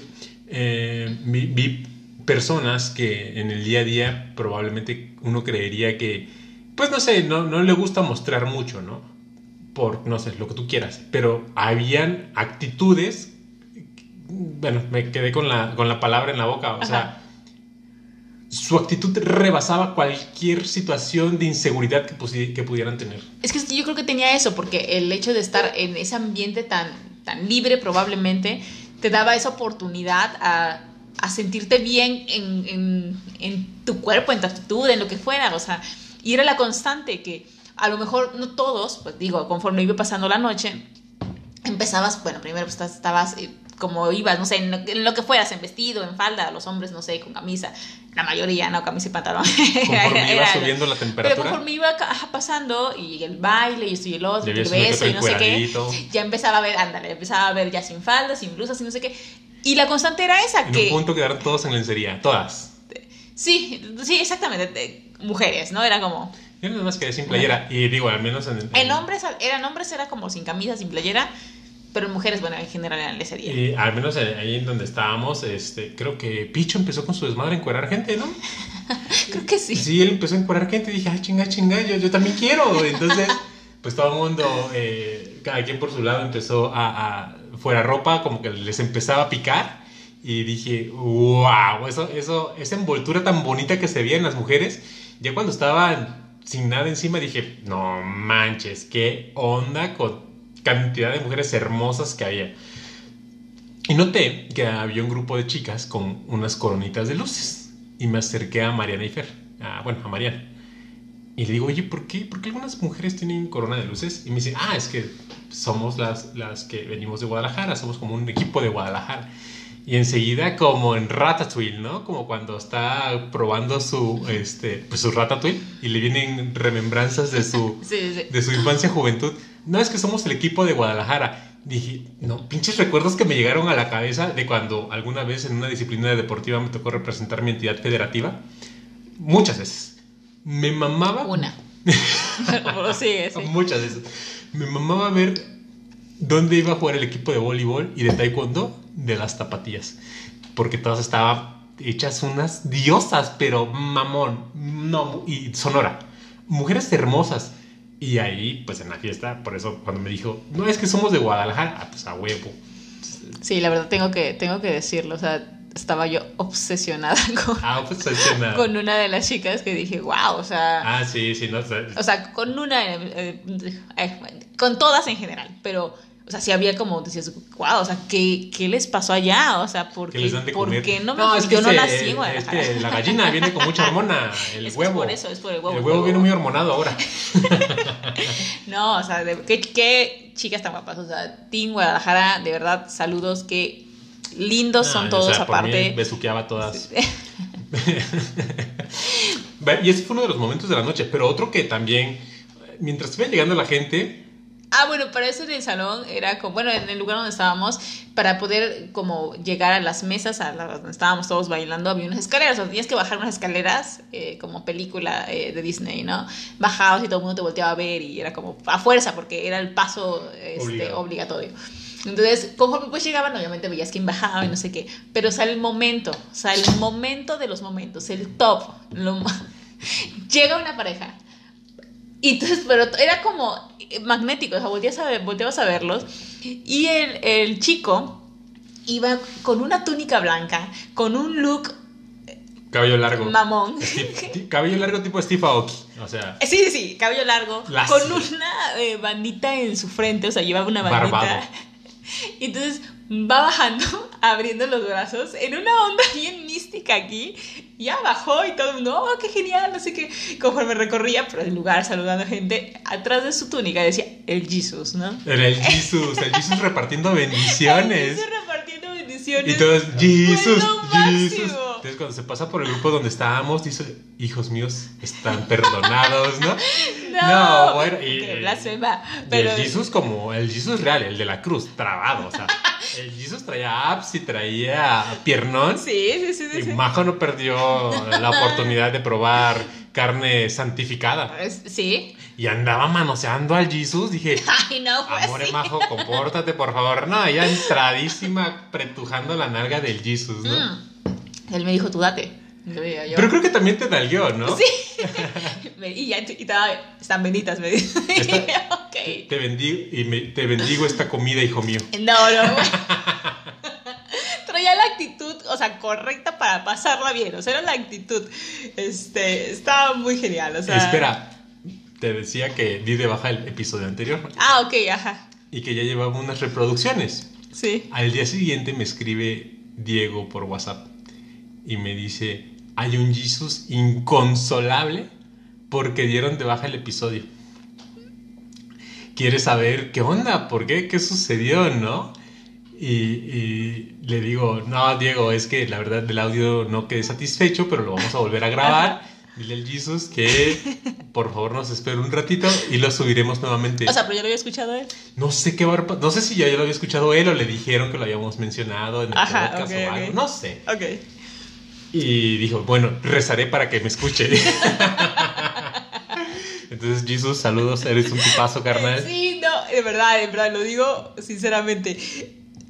eh, vi, vi personas que en el día a día probablemente uno creería que, pues no sé, no, no le gusta mostrar mucho, ¿no? Por, no sé, lo que tú quieras, pero habían actitudes, bueno, me quedé con la, con la palabra en la boca, o Ajá. sea, su actitud rebasaba cualquier situación de inseguridad que, que pudieran tener. Es que yo creo que tenía eso, porque el hecho de estar en ese ambiente tan, tan libre probablemente te daba esa oportunidad a, a sentirte bien en, en- en tu cuerpo, en tu actitud, en lo que fuera, o sea, y era la constante que a lo mejor no todos, pues digo, conforme iba pasando la noche, empezabas, bueno, primero pues estabas eh, como ibas, no sé, en lo, en lo que fueras, en vestido, en falda, los hombres, no sé, con camisa, la mayoría, no, camisa y pantalón. Conforme iba subiendo la pero temperatura. conforme iba pasando y el baile y esto y el otro, y el beso y no sé qué, ya empezaba a ver, ándale, empezaba a ver ya sin faldas, sin blusas y no sé qué. Y la constante era esa, En que... un punto quedaron todos en lencería, todas. Sí, sí, exactamente, mujeres, ¿no? Era como... Yo nada más quedé sin playera. Y digo, al menos en. En hombres, eran hombres, era como sin camisa, sin playera, pero en mujeres, bueno, en general eran lencería. Y al menos en- ahí en donde estábamos, este, creo que Picho empezó con su desmadre a encuerar gente, ¿no? Creo que sí. Sí, él empezó a encuerar gente y dije, ah, chinga, chinga, yo, yo también quiero. Entonces, pues todo el mundo, eh, cada quien por su lado empezó a, a- fuera ropa, como que les empezaba a picar. Y dije, wow, eso, eso, esa envoltura tan bonita que se veía en las mujeres, ya cuando estaban sin nada encima dije, no manches, qué onda con cantidad de mujeres hermosas que había. Y noté que había un grupo de chicas con unas coronitas de luces. Y me acerqué a Mariana y Fer. a- bueno, a Mariana. Y le digo, oye, ¿por qué? ¿por qué algunas mujeres tienen corona de luces? Y me dice, ah, es que somos las, las que venimos de Guadalajara, somos como un equipo de Guadalajara. Y enseguida como en Ratatouille, ¿no? Como cuando está probando su, este, pues su Ratatouille y le vienen remembranzas de su, Sí, sí. de su infancia juventud. No, es que somos el equipo de Guadalajara. Dije, no, pinches recuerdos que me llegaron a la cabeza de cuando alguna vez en una disciplina deportiva me tocó representar mi entidad federativa. Muchas veces. Me mamaba. Una. Pero sigue, sí. Muchas veces. Me mamaba ver dónde iba a jugar el equipo de voleibol y de taekwondo de las tapatías. Porque todas estaban hechas unas diosas, pero mamón. No, y sonora. Mujeres hermosas. Y ahí, pues en la fiesta, por eso cuando me dijo, no es que somos de Guadalajara, ah, pues a huevo. Sí, la verdad tengo que, tengo que decirlo. O sea, estaba yo obsesionada con, Ah, con una de las chicas que dije, wow, o sea. Ah, sí, sí, no. o sea, O sea, con una. eh, eh, con todas en general. Pero, o sea, sí había como, decías, wow, o sea, ¿qué, qué les pasó allá? O sea, ¿por qué, les dan de por comer. qué no me es que Yo no ese- nací en es Guadalajara. que la gallina viene con mucha hormona. El Es que es huevo. por eso, es por el huevo, El huevo huevo. viene muy hormonado ahora. No, o sea, de- qué, qué chicas tan guapas. O sea, Team Guadalajara, de verdad, saludos, qué lindos son No, todos, o sea, por mí aparte. besuqueaba a todas. Y ese fue uno de los momentos de la noche. Pero otro que también, mientras iba llegando la gente, Ah, bueno, para eso en el salón era como, bueno, en el lugar donde estábamos, para poder como llegar a las mesas a las donde estábamos todos bailando, había unas escaleras, o sea, tenías que bajar unas escaleras eh, como película eh, de Disney, ¿no? Bajabas y todo el mundo te volteaba a ver y era como a fuerza porque era el paso este, obligatorio. Entonces, conforme pues llegaban, obviamente veías quién bajaba y no sé qué, pero sale el momento, o sea, el momento de los momentos, el top. lo Llega una pareja y entonces, pero era como magnético, o sea, volteabas a, ver- volteabas a verlos. Y el, el chico iba con una túnica blanca, con un look cabello largo. mamón. Steve- cabello largo tipo Steve Aoki. O sea, Sí, sí, sí, cabello largo, con una eh, bandita en su frente, o sea, llevaba una bandita. Barbado. Y entonces va bajando, abriendo los brazos, en una onda bien mística aquí. Ya bajó y todo el mundo, oh, qué genial, no sé qué. Conforme recorría por el lugar saludando a gente, atrás de su túnica decía el Jesus, ¿no? era el Jesus. El Jesus repartiendo bendiciones. El Jesus repartiendo bendiciones. Y todos, Jesus, Jesus. Entonces, cuando se pasa por el grupo donde estábamos, dice, hijos míos, están perdonados, ¿no? No, No, bueno, y- qué blasfema. Y Pero el Jesus como el Jesus real, el de la cruz, trabado, o sea, el Jesus traía abs y traía piernón sí, sí, sí, sí. y sí. Majo no perdió la oportunidad de probar carne santificada Sí. Y andaba manoseando al Jesus, dije, Ay, no, pues amore sí. Majo, compórtate por favor, no, ella entradísima pretujando la nalga del Jesus, ¿no? Mm. Él me dijo, tú date. Yo. Pero creo que también te nalgueó, ¿no? Sí. Y ya y estaba, están benditas, me dice. Ok. Te bendigo, y me- te bendigo esta comida, hijo mío. No, no. Traía la actitud, o sea, correcta para pasarla bien. O sea, era la actitud. Este, estaba muy genial. O sea. Espera, te decía que di de baja el episodio anterior Ah, ok, ajá. y que ya llevaba unas reproducciones. Sí. Al día siguiente me escribe Diego por WhatsApp y me dice, hay un Jesus inconsolable porque dieron de baja el episodio. Quiere saber qué onda, por qué, qué sucedió, ¿no? Y, y le digo, no, Diego, es que la verdad del audio no quedé satisfecho, pero lo vamos a volver a grabar. Dile al Jesus que por favor nos espere un ratito y lo subiremos nuevamente. O sea, pero yo lo había escuchado él. No sé qué va a pa- No sé si ya, ya lo había escuchado él o le dijeron que lo habíamos mencionado en el Ajá, podcast ok, o algo. No sé. Ok. Y dijo, bueno, rezaré para que me escuche. Entonces, Jesus, saludos. Eres un tipazo, carnal. Sí, no, de verdad, de verdad, lo digo sinceramente.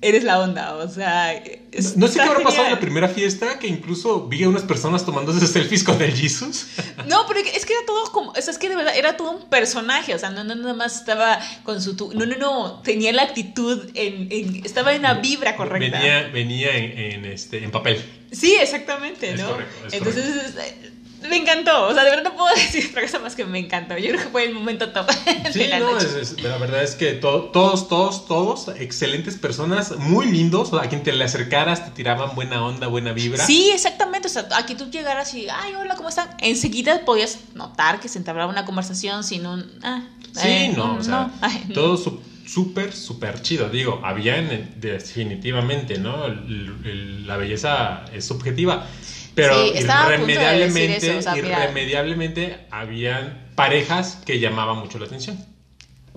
Eres la onda, o sea. es- No sé qué habrá pasado en la primera fiesta, que incluso vi a unas personas tomándose selfies con el Jesus. No, pero es que era todo como, o sea, es que de verdad era todo un personaje, o sea, no, no nada más estaba con su, tu- no, no, no, tenía la actitud, en, en- estaba en la vibra correcta. Venía, venía en, en, este, en papel. Sí, exactamente, Es ¿no? correcto, es Entonces, eh, me encantó. O sea, de verdad no puedo decir otra cosa más que me encantó. Yo creo que fue el momento top. Sí, de la no, noche. es- es- la verdad es que to- todos, todos, todos, excelentes personas, muy lindos. A quien te le acercaras te tiraban buena onda, buena vibra. Sí, exactamente. O sea, aquí tú llegaras y, ay, hola, ¿cómo están? Enseguida podías notar que se entablaba una conversación sin un. Ah, Sí, eh, no, o sea, no, ay, todo su- súper, súper chido. Digo, habían eh, definitivamente, ¿no? El- el- la belleza es subjetiva. Pero Sí, punto de irremediablemente, eso, o sea, mira. irremediablemente habían parejas que llamaban mucho la atención.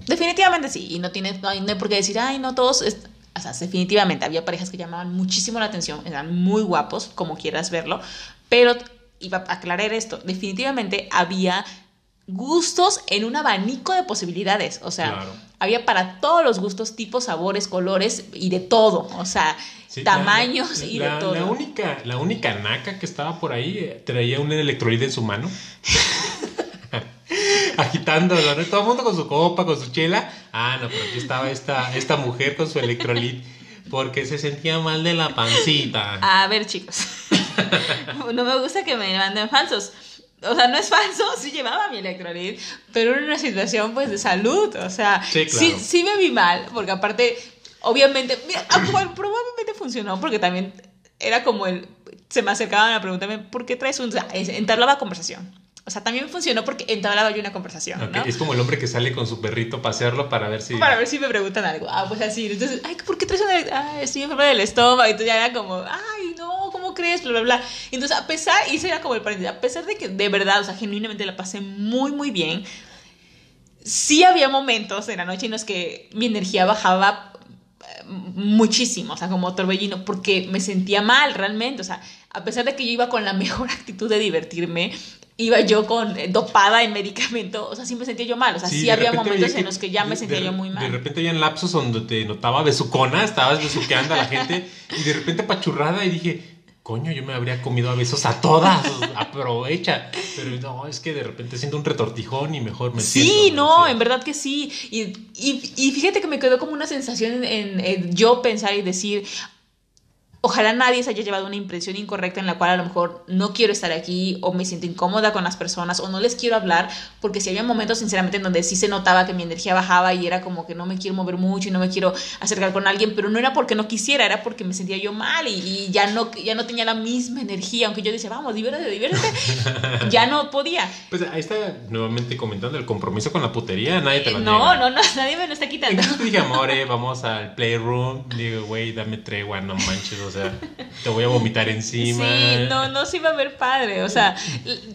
Definitivamente sí. Y no tienes, no hay, no hay por qué decir, ay, no todos. es- O sea, definitivamente había parejas que llamaban muchísimo la atención, eran muy guapos, como quieras verlo. Pero iba a aclarar esto: definitivamente había gustos en un abanico de posibilidades. O sea, Claro. había para todos los gustos, tipos, sabores, colores y de todo. O sea, Sí, tamaños la- y la- de todo. La única, la única naca que estaba por ahí eh, traía un electrolite en su mano. Agitándolo, ¿no? Todo el mundo con su copa, con su chela. Ah, no, pero aquí estaba esta, esta mujer con su electrolite porque se sentía mal de la pancita. A ver, chicos. no me gusta que me manden falsos. O sea, no es falso, sí llevaba mi electrolit, pero en una situación pues de salud. O sea, Sí, sí, claro. sí me vi mal, porque aparte, obviamente, mira, ah, probablemente funcionó, porque también era como el. Se me acercaban a preguntarme, ¿por qué traes un.? O sea, entablaba conversación. O sea, también funcionó porque entablaba yo una conversación, Ok, ¿no? Es como el hombre que sale con su perrito a pasearlo para ver si. Para ver si me preguntan algo. Ah, pues así. Entonces, ay, ¿por qué traes una.? Ah, estoy enferma del estómago. Y entonces ya era como, ay, no, ¿cómo crees? Bla, bla, bla. Entonces, a pesar, y era como el paréntesis, a pesar de que de verdad, o sea, genuinamente la pasé muy, muy bien, sí había momentos en la noche en los que mi energía bajaba muchísimo, o sea, como torbellino, porque me sentía mal realmente, o sea, a pesar de que yo iba con la mejor actitud de divertirme, iba yo con eh, dopada en medicamento, o sea, sí me sentía yo mal, o sea, sí, de había momentos en los que ya me de- sentía de- yo muy De mal. repente habían lapsos donde te notaba besucona, estabas besuqueando a la gente y de repente pachurrada y dije, coño, yo me habría comido a besos a todas, aprovecha. Pero no, es que de repente siento un retortijón y mejor me Sí, siento, no, me en verdad que sí. Y, y- y fíjate que me quedó como una sensación en, en yo pensar y decir, ojalá nadie se haya llevado una impresión incorrecta en la cual a lo mejor no quiero estar aquí o me siento incómoda con las personas o no les quiero hablar, porque si había momentos sinceramente en donde sí se notaba que mi energía bajaba y era como que no me quiero mover mucho y no me quiero acercar con alguien, pero no era porque no quisiera, era porque me sentía yo mal y, y ya, no, ya no tenía la misma energía, aunque yo decía, vamos, diviértete, diviértete, ya no podía. Pues ahí está nuevamente comentando el compromiso con la putería, nadie te lo No, niega. no, no, nadie me lo está quitando. Entonces dije, amore, vamos al playroom. Digo, güey, dame tregua, no manches, o sea, te voy a vomitar encima. Sí, no, no se iba a ver padre. O sea,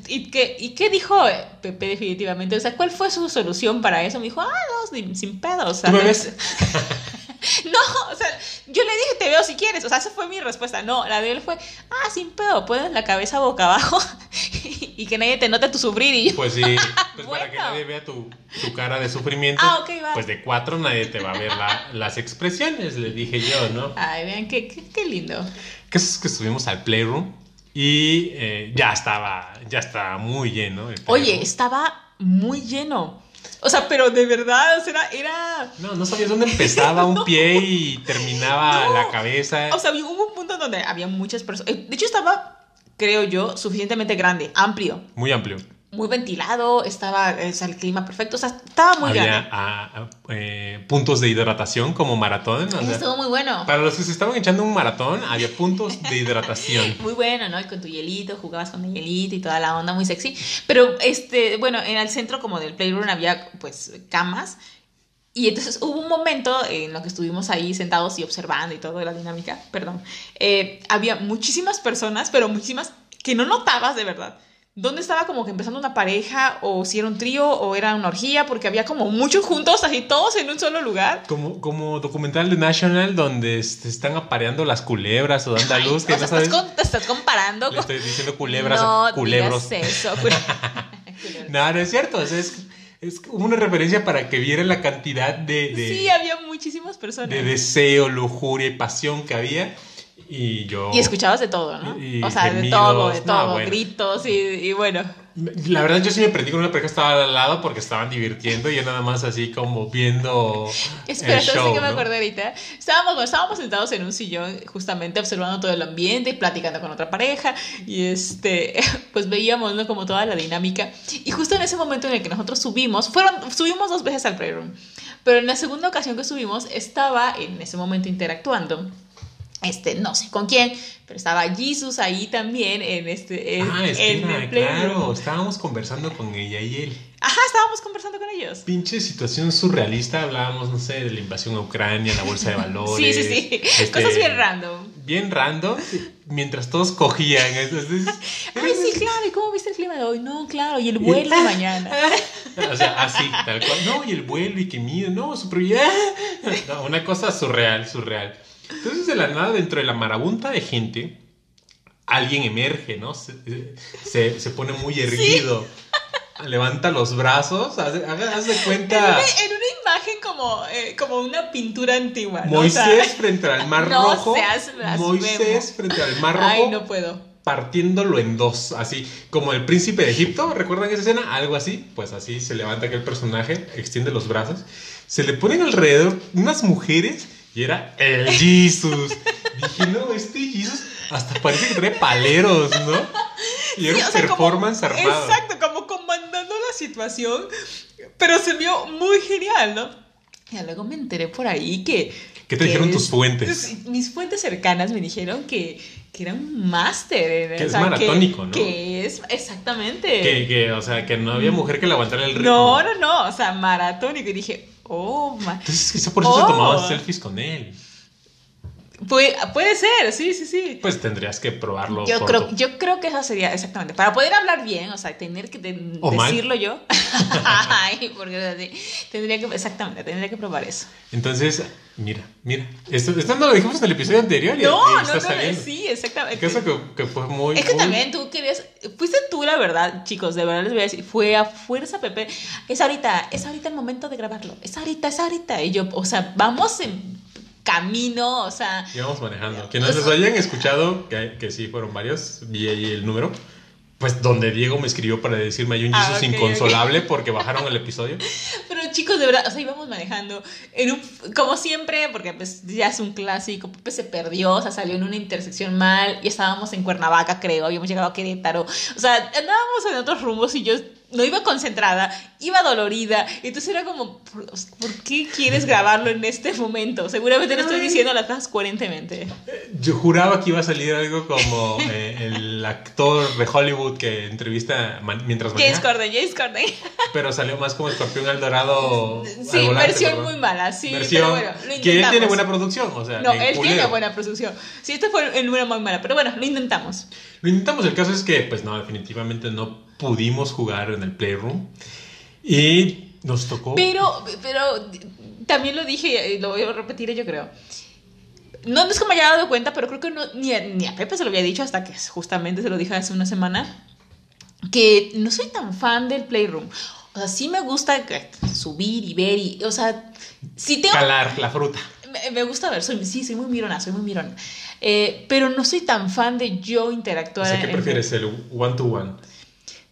¿y qué, ¿y qué dijo Pepe definitivamente? O sea, ¿cuál fue su solución para eso? Me dijo, ah, no, sin, sin pedo. O sea, ¿Tú me no- ves? No, o sea, yo le dije, te veo si quieres. O sea, esa fue mi respuesta. No, la de él fue, ah, sin pedo, pones la cabeza boca abajo y que nadie te note tu sufrir. Y yo, Pues sí, pues para que nadie vea tu, tu cara de sufrimiento. Ah, ok, va. Pues de cuatro nadie te va a ver la- las expresiones, le dije yo, ¿no? ay, vean, qué, qué, qué lindo. Que es que estuvimos al playroom y eh, ya estaba, ya estaba muy lleno. el Oye, estaba muy lleno. O sea, pero de verdad, o sea, era... era... No, no sabías dónde empezaba un pie y terminaba No. la cabeza. O sea, hubo un punto donde había muchas personas. eh, De hecho, estaba, creo yo, suficientemente grande, amplio, muy amplio. Muy ventilado, estaba eh, o sea, el clima perfecto, o sea, estaba muy Había grande. ah, ah, eh, puntos de hidratación como maratón. Eso sea, estuvo muy bueno. para los que se estaban echando un maratón, había puntos de hidratación. Muy bueno, ¿no? Y con tu hielito, jugabas con el hielito y toda la onda, muy sexy. Pero, este, bueno, en el centro como del playroom había, pues, camas. Y entonces hubo un momento en lo que estuvimos ahí sentados y observando y todo la dinámica, perdón. eh, había muchísimas personas, pero muchísimas que no notabas de verdad. ¿Dónde estaba como que empezando una pareja o si era un trío o era una orgía? Porque había como muchos juntos, así todos en un solo lugar. Como, como documental de National donde se están apareando las culebras o dando a luz, que o sea, no sabes. estás, con- te estás comparando Le con... estoy diciendo culebras, no culebros. digas eso. cule- No, no es cierto. o sea, es, es una referencia para que vieran la cantidad de, de, Sí, había muchísimas personas. de deseo, lujuria y pasión que había. Y yo... Y escuchabas de todo, ¿no? Y o sea, de todo, de no, todo, bueno. gritos y, y bueno. La verdad yo sí me prendí con una pareja que estaba al lado porque estaban divirtiendo y yo nada más así como viendo Espera, el ¿sabes show, de qué me ¿no? acordé ahorita? Estábamos, estábamos sentados en un sillón justamente observando todo el ambiente y platicando con otra pareja y este, pues veíamos, ¿no? Como toda la dinámica y justo en ese momento en el que nosotros subimos, fueron, subimos dos veces al playroom, pero en la segunda ocasión que subimos estaba en ese momento interactuando. Este, no sé con quién, pero estaba Jesus ahí también en este en, Ah, en el playroom. claro, estábamos conversando con ella y él. Ajá, estábamos conversando con ellos. Pinche situación surrealista, hablábamos, no sé, de la invasión a Ucrania, la bolsa de valores. Sí, sí, sí. este, Cosas bien random. Bien random, mientras todos cogían. Entonces, Ay, sí, claro. ¿Y cómo viste el clima de hoy? No, claro. Y el vuelo de mañana. O sea, así, tal cual. No, y el vuelo y que mide, no, bien. No, una cosa surreal, surreal. Entonces, de la nada, dentro de la marabunta de gente, alguien emerge, ¿no? Se, se, se pone muy erguido. Levanta los brazos, hace, En una, cuenta en una imagen como, eh, como una pintura antigua. ¿no? Moisés O sea, frente al mar no rojo. seas. Moisés frente al mar rojo. Ay, no puedo. partiéndolo en dos, así como el príncipe de Egipto, ¿recuerdan esa escena? Algo así, pues así se levanta aquel personaje, extiende los brazos, se le ponen alrededor unas mujeres y era el Jesus. Dije, no, este Jesus hasta parece que trae paleros, ¿no? Y era Sí, un sea, como- performance armado. Exacto, como comandando la situación. Pero se vio muy genial, ¿no? Y luego me enteré por ahí que. ¿Qué te dijeron tus fuentes? Mis fuentes cercanas me dijeron que, que era un máster. Que o es maratónico, ¿no? Que es, exactamente. Que, que, o sea, que no había mujer que le aguantara el ritmo. No, no, no, o sea, maratónico. Y dije, oh, ma- Entonces, quizá por eso se Oh. tomaban selfies con él. Puede, puede ser, sí, sí, sí. Pues tendrías que probarlo. Yo por creo, tu- yo creo que eso sería exactamente. Para poder hablar bien, o sea, tener que de- decirlo yo. Ay, porque es. Tendría que, exactamente, tendría que probar eso. Entonces, mira, mira. Esto, esto no lo dijimos en el episodio anterior. y- No, no, no, saliendo. sí, exactamente. Que eso que, que fue muy. Es que muy- también tú querías, fuiste tú la verdad, chicos, de verdad les voy a decir, fue a fuerza Pepe, es ahorita, es ahorita el momento de grabarlo, es ahorita, es ahorita, y yo, o sea, vamos en camino, o sea, Íbamos manejando. Quienes nos hayan escuchado, que, que sí fueron varios, vi ahí el número. Pues donde Diego me escribió para decirme hay un Ah, Jesus inconsolable porque bajaron el episodio. pero chicos, de verdad, o sea, íbamos manejando, en un, como siempre, porque pues ya es un clásico, Pepe se perdió, o sea, salió en una intersección mal, y estábamos en Cuernavaca, creo, habíamos llegado a Querétaro, o sea, andábamos en otros rumbos y yo no iba concentrada, iba dolorida, entonces era como, ¿por, por qué quieres grabarlo en este momento? Seguramente lo estoy diciendo las cosas coherentemente. Yo juraba que iba a salir algo como eh, el actor de Hollywood que entrevista man- mientras James. Corden, James Corden. Pero salió más como Escorpión al Dorado. Sí, al volante, versión perdón. muy mala, sí, Versión pero bueno, lo que él tiene buena producción, o sea, No, él culero. tiene buena producción. Sí, este fue en una muy mala, pero bueno, lo intentamos. Lo intentamos, el caso es que, pues no, definitivamente no pudimos jugar en el Playroom. Y nos tocó. Pero, pero también lo dije y lo voy a repetir yo creo. No, no es que me haya dado cuenta, pero creo que no, ni, a, ni a Pepe se lo había dicho hasta que justamente se lo dije hace una semana, que no soy tan fan del Playroom. O sea, sí me gusta subir y ver y, o sea, si tengo... Calar la fruta. Me, me gusta ver, soy, sí, soy muy mirona, soy muy mirona. Eh, pero no soy tan fan de yo O interactuar. sea, ¿qué prefieres? ¿El one to one?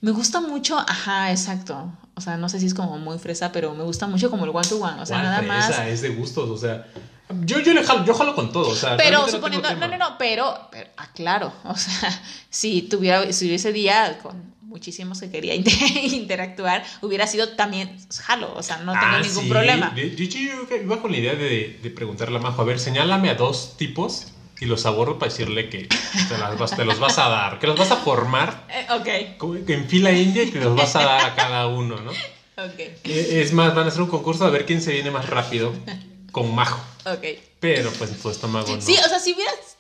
Me gusta mucho, ajá, exacto. O sea, no sé si es como muy fresa, pero me gusta mucho como el one to one. O sea, ¿Cuál nada fresa? más. Es de gustos, o sea. Yo, yo, le jalo, yo jalo con todo, o sea. Pero suponiendo, no, no, no, pero, pero aclaro, o sea, si tuviera, si hubiese día con muchísimos que quería inter- interactuar, hubiera sido también jalo, o sea, no tengo Ah, ningún sí. problema. De hecho, yo iba con la idea de, de preguntarle a Majo, a ver, señálame a dos tipos y los abordo para decirle que te, las vas- te los vas a dar, que los vas a formar Eh, ok, como que en fila india y te los vas a dar a cada uno, ¿no? ok, Eh, Es más, van a hacer un concurso a ver quién se viene más rápido con Majo. ok. Pero pues tu estómago no. Sí, o sea, si hubieras,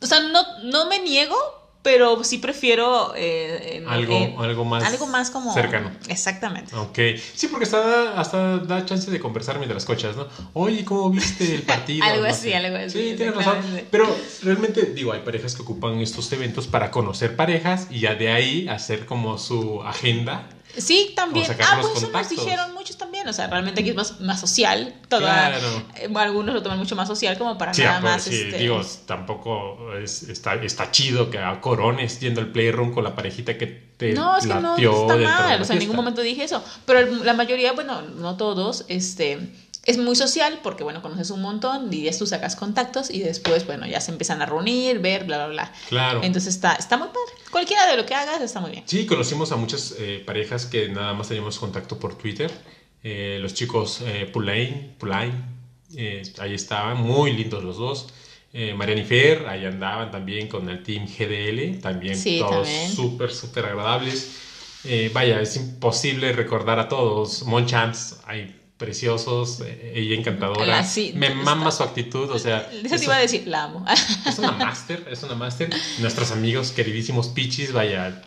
o sea, no, no me niego, pero sí prefiero eh, en- algo, en- algo más algo más como cercano. Exactamente. Ok, sí, porque hasta, hasta da chance de conversar mientras cochas, ¿no? Oye, ¿cómo viste el partido? Algo No así, sé. algo así, Sí, tienes razón. Pero realmente, digo, hay parejas que ocupan estos eventos para conocer parejas y ya de ahí hacer como su agenda. Sí, también. Sacar Ah, pues eso nos dijeron muchos también. o sea, realmente aquí es más, más social, toda, Claro. eh, algunos lo toman mucho más social como para Sí, nada pues, más, sí, este, digo, tampoco es- está, está chido que a corones yendo al playroom con la parejita que te No, es que no está mal, o sea, en ningún momento dije eso. Pero la mayoría, bueno, no todos, este, es muy social porque, bueno, conoces un montón, dirías tú sacas contactos y después, bueno, ya se empiezan a reunir, ver, bla, bla, bla. Claro. Entonces está, está muy padre. Cualquiera de lo que hagas está muy bien. Sí, conocimos a muchas eh, parejas que nada más teníamos contacto por Twitter. Eh, los chicos eh, Pulain, Pulain, eh, ahí estaban, muy lindos los dos. Eh, Mariana y Fer, ahí andaban también con el team GDL, también Sí, todos súper, súper agradables. Eh, vaya, es imposible recordar a todos. Monchamps, hay preciosos, eh, ella encantadora. Sí, Me está- mama su actitud, o sea. Eso te iba a decir, la amo. es una máster, es una máster. Nuestros amigos queridísimos Pichis, vaya,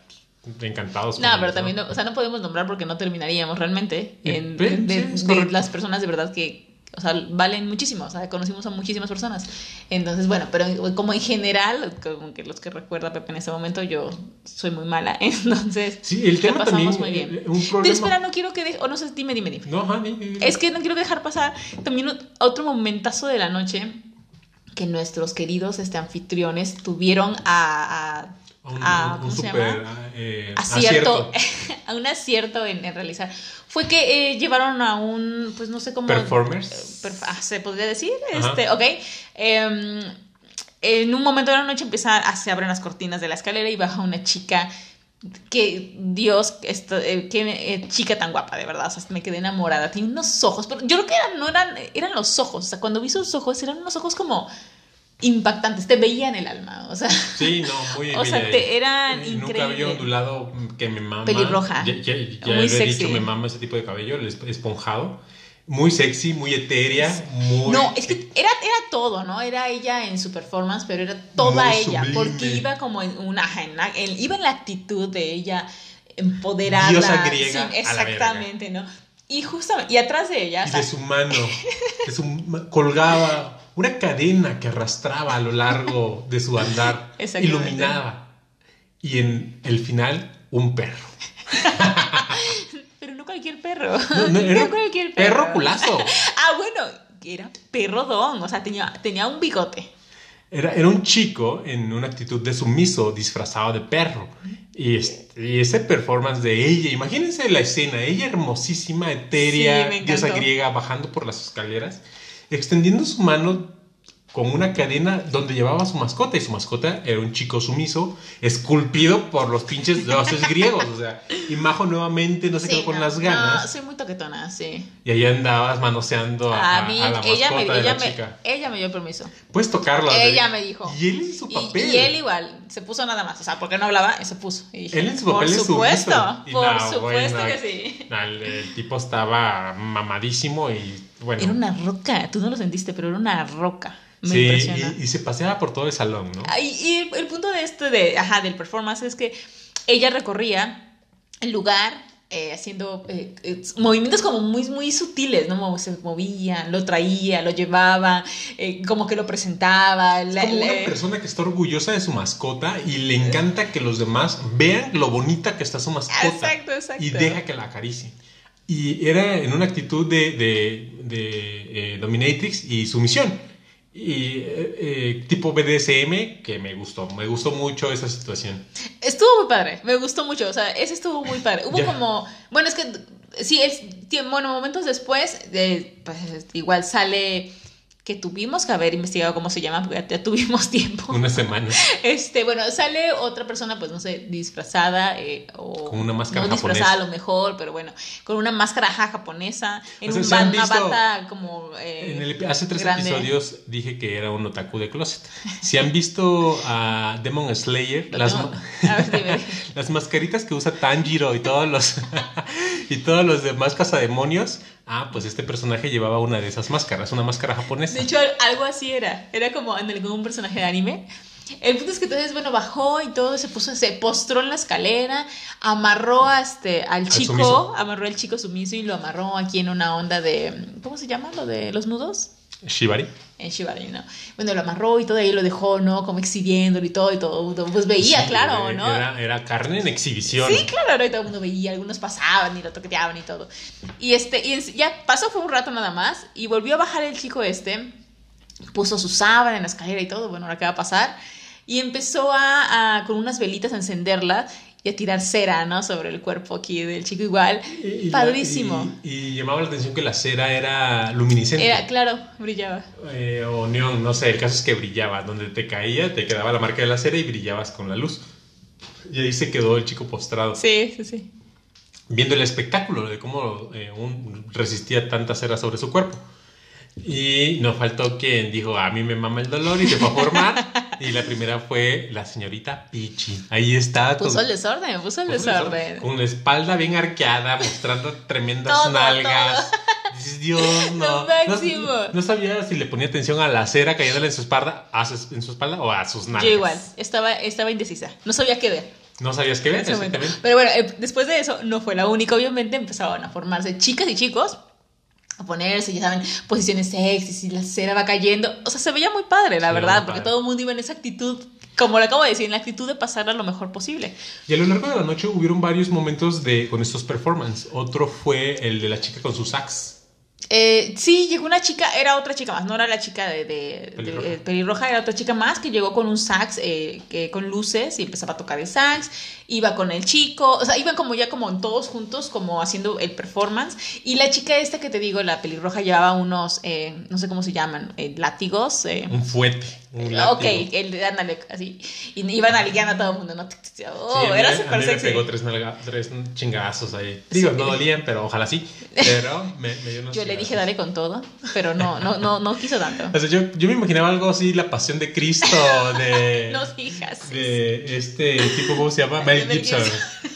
encantados. No, pero también, no- o sea, no podemos nombrar porque no terminaríamos realmente en, Eh, de, sí, es de correcto. las personas de verdad que, o sea, valen muchísimo, o sea, conocimos a muchísimas personas. Entonces, bueno, pero como en general, como que los que recuerda Pepe en ese momento, yo soy muy mala, entonces Sí, el la tema pasamos también. muy bien. eh, Un Pero problema. espera, no quiero que, de- o no sé, dime, dime, dime. No, ajá, di- di- di. Es que no quiero dejar pasar también ot- otro momentazo de la noche que nuestros queridos este, anfitriones tuvieron a, a- un, a- un ¿cómo se super eh, acierto, acierto. a un acierto en, en realizar. Fue que eh, llevaron a un, pues no sé cómo... Performers. eh, ah, se podría decir, Ajá. este, ok. Em, en un momento de la noche empieza a, se abren las cortinas de la escalera y baja una chica que Dios, esto, eh, qué eh, chica tan guapa, de verdad, o sea, me quedé enamorada, tiene unos ojos, pero yo creo que eran, no eran, eran los ojos, o sea, cuando vi sus ojos eran unos ojos como impactantes, te veían el alma, o sea, Sí, no, muy O sea, te- eran Eh, Nunca increíble. había ondulado que me mama. Pelirroja. Ya, ya, ya Muy sexy. dicho, me mama ese tipo de cabello, el esp- esponjado. Muy sexy, muy etérea, muy. No, es que era, era todo, ¿no? Era ella en su performance, pero era toda Muy ella, sublime. porque iba como en una, en la- en- iba en la actitud de ella empoderada. Diosa griega sí, a la exactamente, ¿no? Y justamente, y atrás de ella, Y o sea, de su mano, su colgaba una cadena que arrastraba a lo largo de su andar, iluminaba. Y en el final, un perro. pero no cualquier perro. No, no, era cualquier perro culazo. Ah, bueno, era perro don, o sea, tenía, tenía un bigote. Era, era un chico en una actitud de sumiso disfrazado de perro. Y, es- y ese performance de ella, imagínense la escena, ella hermosísima, Sí, etérea, me diosa griega, bajando por las escaleras, extendiendo su mano con una cadena donde llevaba su mascota. Y su mascota era un chico sumiso, esculpido por los pinches dioses griegos. O sea, y Majo nuevamente no se Sí, quedó con no, las No, ganas. soy muy toquetona, sí. Y ahí andabas manoseando a, A mí, a la ella, me, mascota de ella, la me, chica. ella me dio permiso. Puedes tocarla. Ella de- me dijo. Y él en su papel. y él igual, se puso nada más, o sea, porque no hablaba, se puso. Y dije, Él en su por papel es supuesto, por no, supuesto bueno, que sí. el, el tipo estaba mamadísimo y bueno. Era una roca, tú no lo sentiste, pero era una roca. Me sí, impresiona. y, y se paseaba por todo el salón, ¿no? Ay, Y, el, punto de esto de, ajá, del performance es que ella recorría el lugar eh, haciendo eh, eh, movimientos como muy, muy sutiles, ¿no? Se movía, lo traía, lo llevaba, eh, como que lo presentaba. la- Como una la- persona que está orgullosa de su mascota y le encanta que los demás vean lo bonita que está su mascota. Exacto, exacto. Y deja que la acaricie. Y era en una actitud de, de, de, eh, dominatrix y sumisión. Y eh, eh, tipo BDSM que me gustó. Me gustó mucho esa situación. Estuvo muy padre, me gustó mucho, o sea, ese estuvo muy padre. Hubo como, bueno, es que sí, es, bueno, momentos después, eh, pues igual sale que tuvimos que haber investigado cómo se llama, porque ya, tuvimos tiempo. Una semana. Este, bueno, sale otra persona, pues no sé, disfrazada eh, o Con una máscara no disfrazada japonesa. a lo mejor, pero bueno, con una máscara ja- japonesa, en O sea, un ¿se han ba- una bata como eh, En el- hace tres grande. episodios dije que era un otaku de closet. Si han visto a Demon Slayer, las, tengo- ma- a ver, dime. las mascaritas que usa Tanjiro y todos los y todos los demás cazademonios, ah, pues este personaje llevaba una de esas máscaras, una máscara japonesa. De hecho, algo así era. Era como en algún personaje de anime. El punto es que entonces, bueno, bajó y todo, se puso, se postró en la escalera, amarró a este, al chico, sumiso. amarró al chico sumiso y lo amarró aquí en una onda de, ¿cómo se llama? Lo de los nudos. Shibari. En Shibari, ¿no? Bueno, lo amarró y todo ahí lo dejó, ¿no? Como exhibiéndolo y todo y todo. Pues veía, Sí, claro, era- ¿no? Era, era carne en exhibición. Sí, claro, ¿no? y todo el mundo veía, algunos pasaban y lo toqueteaban y todo. Y este, y ya pasó fue un rato nada más y volvió a bajar el chico este, puso su sábana en la escalera y todo, bueno, ahora qué va a pasar, y empezó a, a, con unas velitas a encenderlas y a tirar cera, ¿no? Sobre el cuerpo aquí del chico igual. Y- Padrísimo. y, y llamaba la atención que la cera era luminiscente. Era, claro, brillaba. Eh, o neón, no sé, el caso es que brillaba. Donde te caía, te quedaba la marca de la cera y brillabas con la luz. Y ahí se quedó el chico postrado. Sí, sí, sí. Viendo el espectáculo de cómo eh, un- resistía tanta cera sobre su cuerpo. Y no faltó quien dijo, a mí me mama el dolor y se fue a formar. y la primera fue la señorita Pichi. Ahí está. Puso con- el desorden, puso el desorden. Con la espalda bien arqueada, mostrando tremendas Todo, nalgas. Dios, no. No, no sabía si le ponía atención a la cera cayéndole en su espalda, a su- en su espalda o a sus nalgas. Yo igual, estaba, estaba indecisa. No sabía qué ver. No sabías qué ver, exactamente. Pero bueno, eh, después de eso no fue la única, obviamente empezaron a formarse chicas y chicos a ponerse, ya saben, posiciones sexys y la cera va cayendo. O sea, se veía muy padre, la Sí, verdad, porque padre. todo el mundo iba en esa actitud, como lo acabo de decir, en la actitud de pasarla lo mejor posible. Y a lo largo de la noche hubieron varios momentos de, con estos performances. Otro fue el de la chica con su sax. Eh, sí, llegó una chica, era otra chica más, no era la chica de, de- Pelirroja. de- eh, pelirroja, era otra chica más que llegó con un sax, eh, que, con luces y empezaba a tocar el sax, iba con el chico, o sea, iban como ya como todos juntos, como haciendo el performance. Y la chica esta que te digo, la pelirroja, llevaba unos, eh, no sé cómo se llaman, eh, látigos. Un fuete. Un ok, el, ándale, así. Y iban aligueando a todo el mundo, ¿no? Oh, Sí, era súper me sexy. pegó tres, nalga- tres chingazos ahí. Digo, no dolían, pero ojalá sí. Pero me, me dio unos Yo le dije, dale con todo, pero no, no, no, no quiso tanto. O sea, yo, yo me imaginaba algo así, la pasión de Cristo, de, No digas. de este tipo, ¿cómo se llama? Mel Gibson.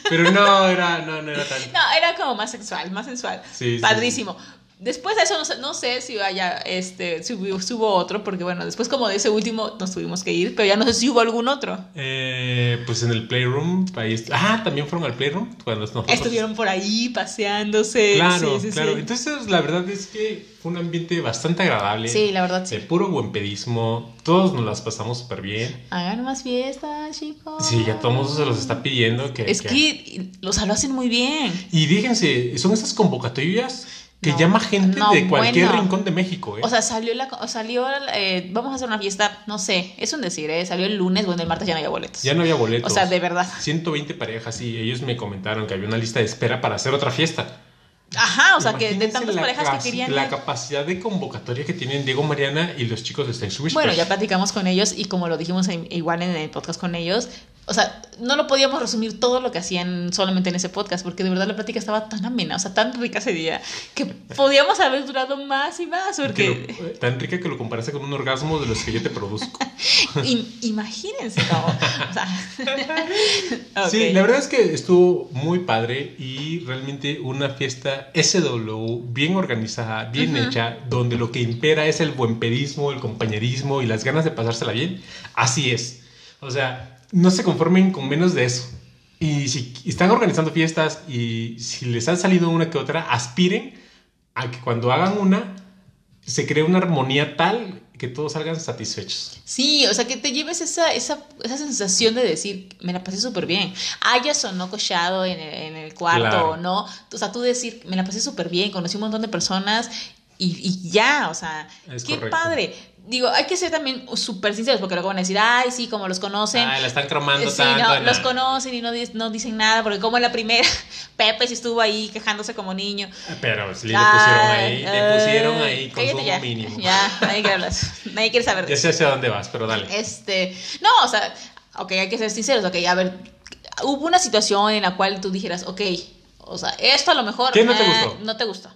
Pero no, era, no, no era tan... No, era como más sexual, más sensual. Sí, sí, Padrísimo. Después de eso, no sé, no sé si vaya, este, si hubo, si hubo otro, porque bueno, después como de ese último nos tuvimos que ir, pero ya no sé si hubo algún otro. Eh, pues en el Playroom, ahí ah, también fueron al Playroom cuando nosotros... Estuvieron por ahí paseándose. Claro, sí, sí, claro. sí. Entonces, la verdad es que fue un ambiente bastante agradable. Sí, la verdad, sí. De puro buen pedismo. Todos nos las pasamos súper bien. Hagan más fiestas, chicos. Sí, ya todo el mundo se los está pidiendo que... Es que los lo hacen muy bien. Y fíjense, son esas convocatorias que No, llama gente no, de cualquier bueno. rincón de México, ¿eh? O sea, salió la, salió, eh, vamos a hacer una fiesta, no sé, es un decir, ¿eh? Salió el lunes, bueno, el martes ya no había boletos. ya no había boletos. O sea, de verdad. 120 parejas y ellos me comentaron que había una lista de espera para hacer otra fiesta. Ajá, o sea, que de tantas parejas que querían La ir. capacidad de convocatoria que tienen Diego Mariana y los chicos de Stage. Bueno, ya platicamos con ellos y como lo dijimos en- igual en el podcast con ellos, o sea, no lo podíamos resumir todo lo que hacían solamente en ese podcast, porque de verdad la plática estaba tan amena, o sea, tan rica ese día, que podíamos haber durado más y más, Que porque lo- eh, tan rica que lo comparaste con un orgasmo de los que yo te produzco. im- imagínense cómo, o sea. Sí, la verdad es que estuvo muy padre y realmente una fiesta SW bien organizada, bien hecha, donde lo que impera es el buen pedismo, el compañerismo y las ganas de pasársela bien. Así es. O sea, no se conformen con menos de eso. Y si están organizando fiestas y si les han salido una que otra, aspiren a que cuando hagan una se cree una armonía tal que todos salgan satisfechos. Sí, o sea, que te lleves esa, esa, esa sensación de decir, me la pasé súper bien. Hayas o no cochado en el, en el cuarto Claro. o no. O sea, tú decir, me la pasé súper bien, conocí un montón de personas y, y ya, o sea, Es qué correcto. padre. Digo, hay que ser también súper sinceros porque luego van a decir, ay, sí, como los conocen. Ay, la están cromando Sí, tanto. no, los conocen y no, di- no dicen nada, porque como en la primera, Pepe sí estuvo ahí quejándose como niño. Pero sí, le pusieron ahí, le pusieron ahí consumo ya, mínimo. Ya, nadie quiere hablar, nadie quiere saber Ya sé hacia dónde vas, pero dale. Este, no, o sea, ok, hay que ser sinceros, ok, a ver, hubo una situación en la cual tú dijeras, ok, o sea, esto a lo mejor... ¿Qué no te gustó? No te gustó.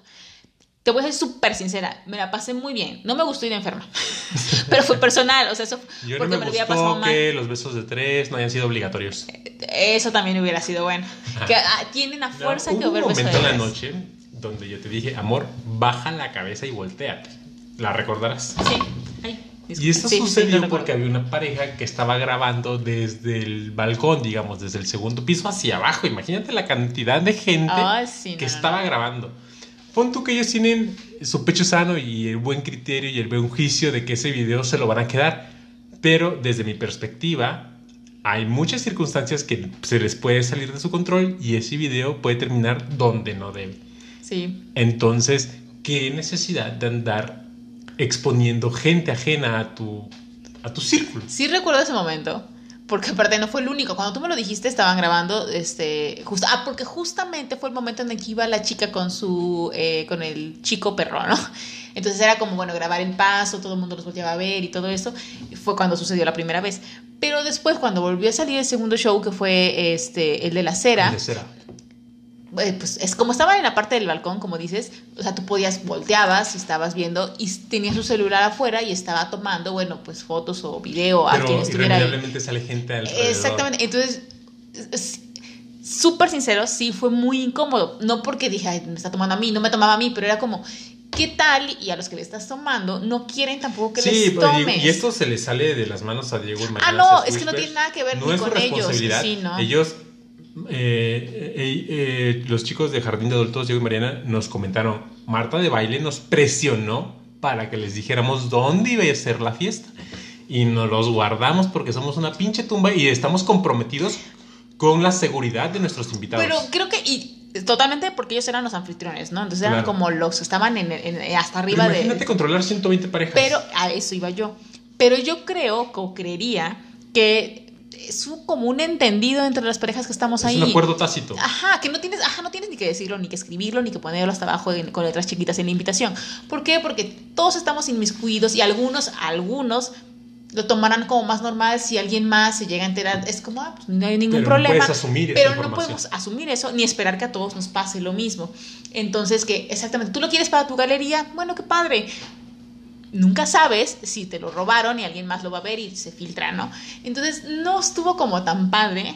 Te voy a ser súper sincera, me la pasé muy bien. No me gustó ir enferma, pero fue personal, o sea, eso Yo no porque me, me, lo había pasado gustó mal. que los besos de tres no hayan sido obligatorios. Eso también hubiera sido bueno. Que ah, tienen a fuerza No, que hubo ver un beso momento en de la tres. noche donde yo te dije, amor, baja la cabeza y volteate. ¿La recordarás? Sí, ay. Y esto Sí, sí, sucedió recuerdo. porque había una pareja que estaba grabando desde el balcón, digamos, desde el segundo piso hacia abajo. Imagínate la cantidad de gente Ay, sí, no, que no, estaba grabando. Pon tú que ellos tienen su pecho sano y el buen criterio y el buen juicio de que ese video se lo van a quedar. Pero desde mi perspectiva, hay muchas circunstancias que se les puede salir de su control y ese video puede terminar donde no debe. Sí. Entonces, ¿qué necesidad de andar exponiendo gente ajena a tu, a tu círculo? Sí recuerdo ese momento. Porque aparte no fue el único. Cuando tú me lo dijiste, estaban grabando, este, justo, ah, porque justamente fue el momento en el que iba la chica con su, eh, con el chico perro, ¿no? Entonces era como, bueno, grabar el paso, todo el mundo los volteaba a ver y todo eso. Fue cuando sucedió la primera vez. Pero después, cuando volvió a salir el segundo show, que fue este, el de la cera, de cera. Eh, pues es como estaba en la parte del balcón, como dices, o sea, tú podías, volteabas y estabas viendo y tenía su celular afuera y estaba tomando, bueno, pues fotos o video a quien Pero estuviera ahí. sale gente alrededor. Exactamente, entonces, es- súper sincero, sí fue muy incómodo. No porque dije, "Ay, me está tomando a mí, no me tomaba a mí, pero era como, ¿qué tal? Y a los que le estás tomando, no quieren tampoco que Sí, les pero digo, tomes. y esto se le sale de las manos a Diego y Mariana Ah, no, es que no tiene nada que ver no ni es su con ellos, responsabilidad. sí, ¿no? Ellos, eh, eh, eh, los chicos de Jardín de Adultos, Diego y Mariana, nos comentaron, Marta de Baile nos presionó para que les dijéramos dónde iba a ser la fiesta. Y nos los guardamos porque somos una pinche tumba y estamos comprometidos con la seguridad de nuestros invitados. Pero creo que, y totalmente porque ellos eran los anfitriones, ¿no? Entonces eran Claro. como los que estaban en, en- hasta Pero arriba de... imagínate controlar 120 parejas. Pero a eso iba yo. Pero yo creo o creería que es un, como un entendido entre las parejas que estamos es ahí. un acuerdo tácito. Ajá, que no tienes, ajá, no tienes ni que decirlo, ni que escribirlo, ni que ponerlo hasta abajo en- con letras chiquitas en la invitación. ¿Por qué? Porque todos estamos inmiscuidos y algunos, algunos lo tomarán como más normal si alguien más se llega a enterar. Es como, ah, pues no hay ningún Pero no problema. puedes asumir pero no podemos asumir eso ni esperar que a todos nos pase lo mismo. Entonces, que exactamente, tú lo quieres para tu galería, bueno, qué padre. Nunca sabes si te lo robaron y alguien más lo va a ver y se filtra, ¿no? Entonces, no estuvo como tan padre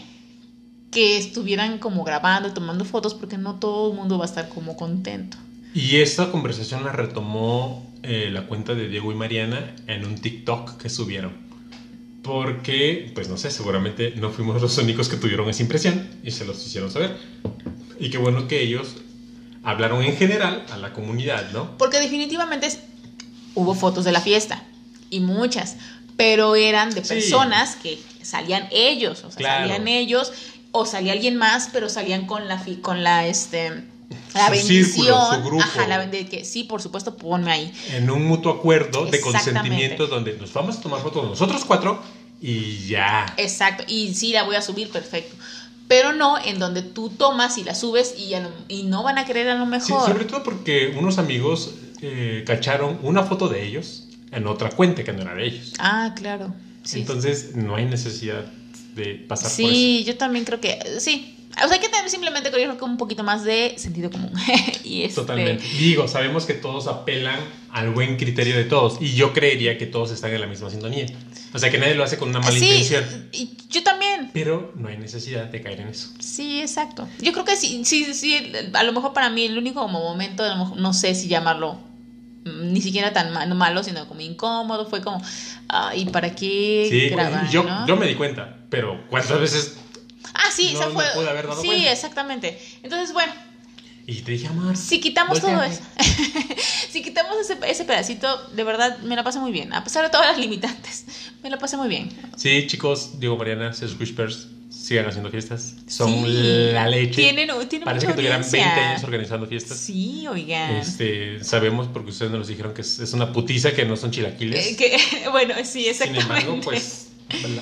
que estuvieran como grabando, tomando fotos, porque no todo el mundo va a estar como contento. Y esta conversación la retomó eh, la cuenta de Diego y Mariana en un TikTok que subieron. Porque, pues no sé, seguramente no fuimos los únicos que tuvieron esa impresión y se los hicieron saber. Y qué bueno que ellos hablaron en general a la comunidad, ¿no? Porque definitivamente es- hubo fotos de la fiesta, y muchas, pero eran de Sí. personas que salían ellos, o sea, Claro. salían ellos, o salía alguien más, pero salían con la, fi- con la, este, la Su bendición. círculo, su grupo. Ajá, la de que sí, por supuesto, ponme ahí. En un mutuo acuerdo de consentimiento donde nos vamos a tomar fotos nosotros cuatro y ya. Exacto, y sí la voy a subir, perfecto. Pero no en donde tú tomas y la subes y, lo- y no van a querer a lo Sí, mejor. sobre todo porque unos amigos eh, cacharon una foto de ellos en otra cuenta que no era de ellos. Ah, claro. Sí, Entonces no hay necesidad de pasar por eso. Sí, yo también creo que sí. O sea, hay que tener simplemente creo que un poquito más de sentido común. y este, Totalmente. Digo, sabemos que todos apelan al buen criterio de todos y yo creería que todos están en la misma sintonía. O sea, que nadie lo hace con una mala sí, intención. y yo también. Pero no hay necesidad de caer en eso. Sí, exacto. Yo creo que sí, sí, sí. A lo mejor para mí el único momento, a lo mejor, no sé si llamarlo ni siquiera tan malo, sino como incómodo, fue como, ay, ¿para qué Sí, grabar? yo, no? yo me di cuenta, pero ¿cuántas veces? Ah, sí, no esa fue. pude haber dado sí, cuenta. exactamente. Entonces, bueno, Y te dije, amar. si quitamos todo volteame". eso, si quitamos ese, ese pedacito, de verdad me la pasé muy bien. A pesar de todas las limitantes, me la pasé muy bien. Sí, chicos, Diego Mariana, Ses Whispers, sigan haciendo fiestas. Son Sí, la leche. Tienen, tienen Parece que tuvieran audiencia. 20 años organizando fiestas. Sí, oigan. Este, sabemos porque ustedes nos dijeron que es, es una putiza que no son chilaquiles. Eh, que- bueno, sí, Sin exactamente. embargo, pues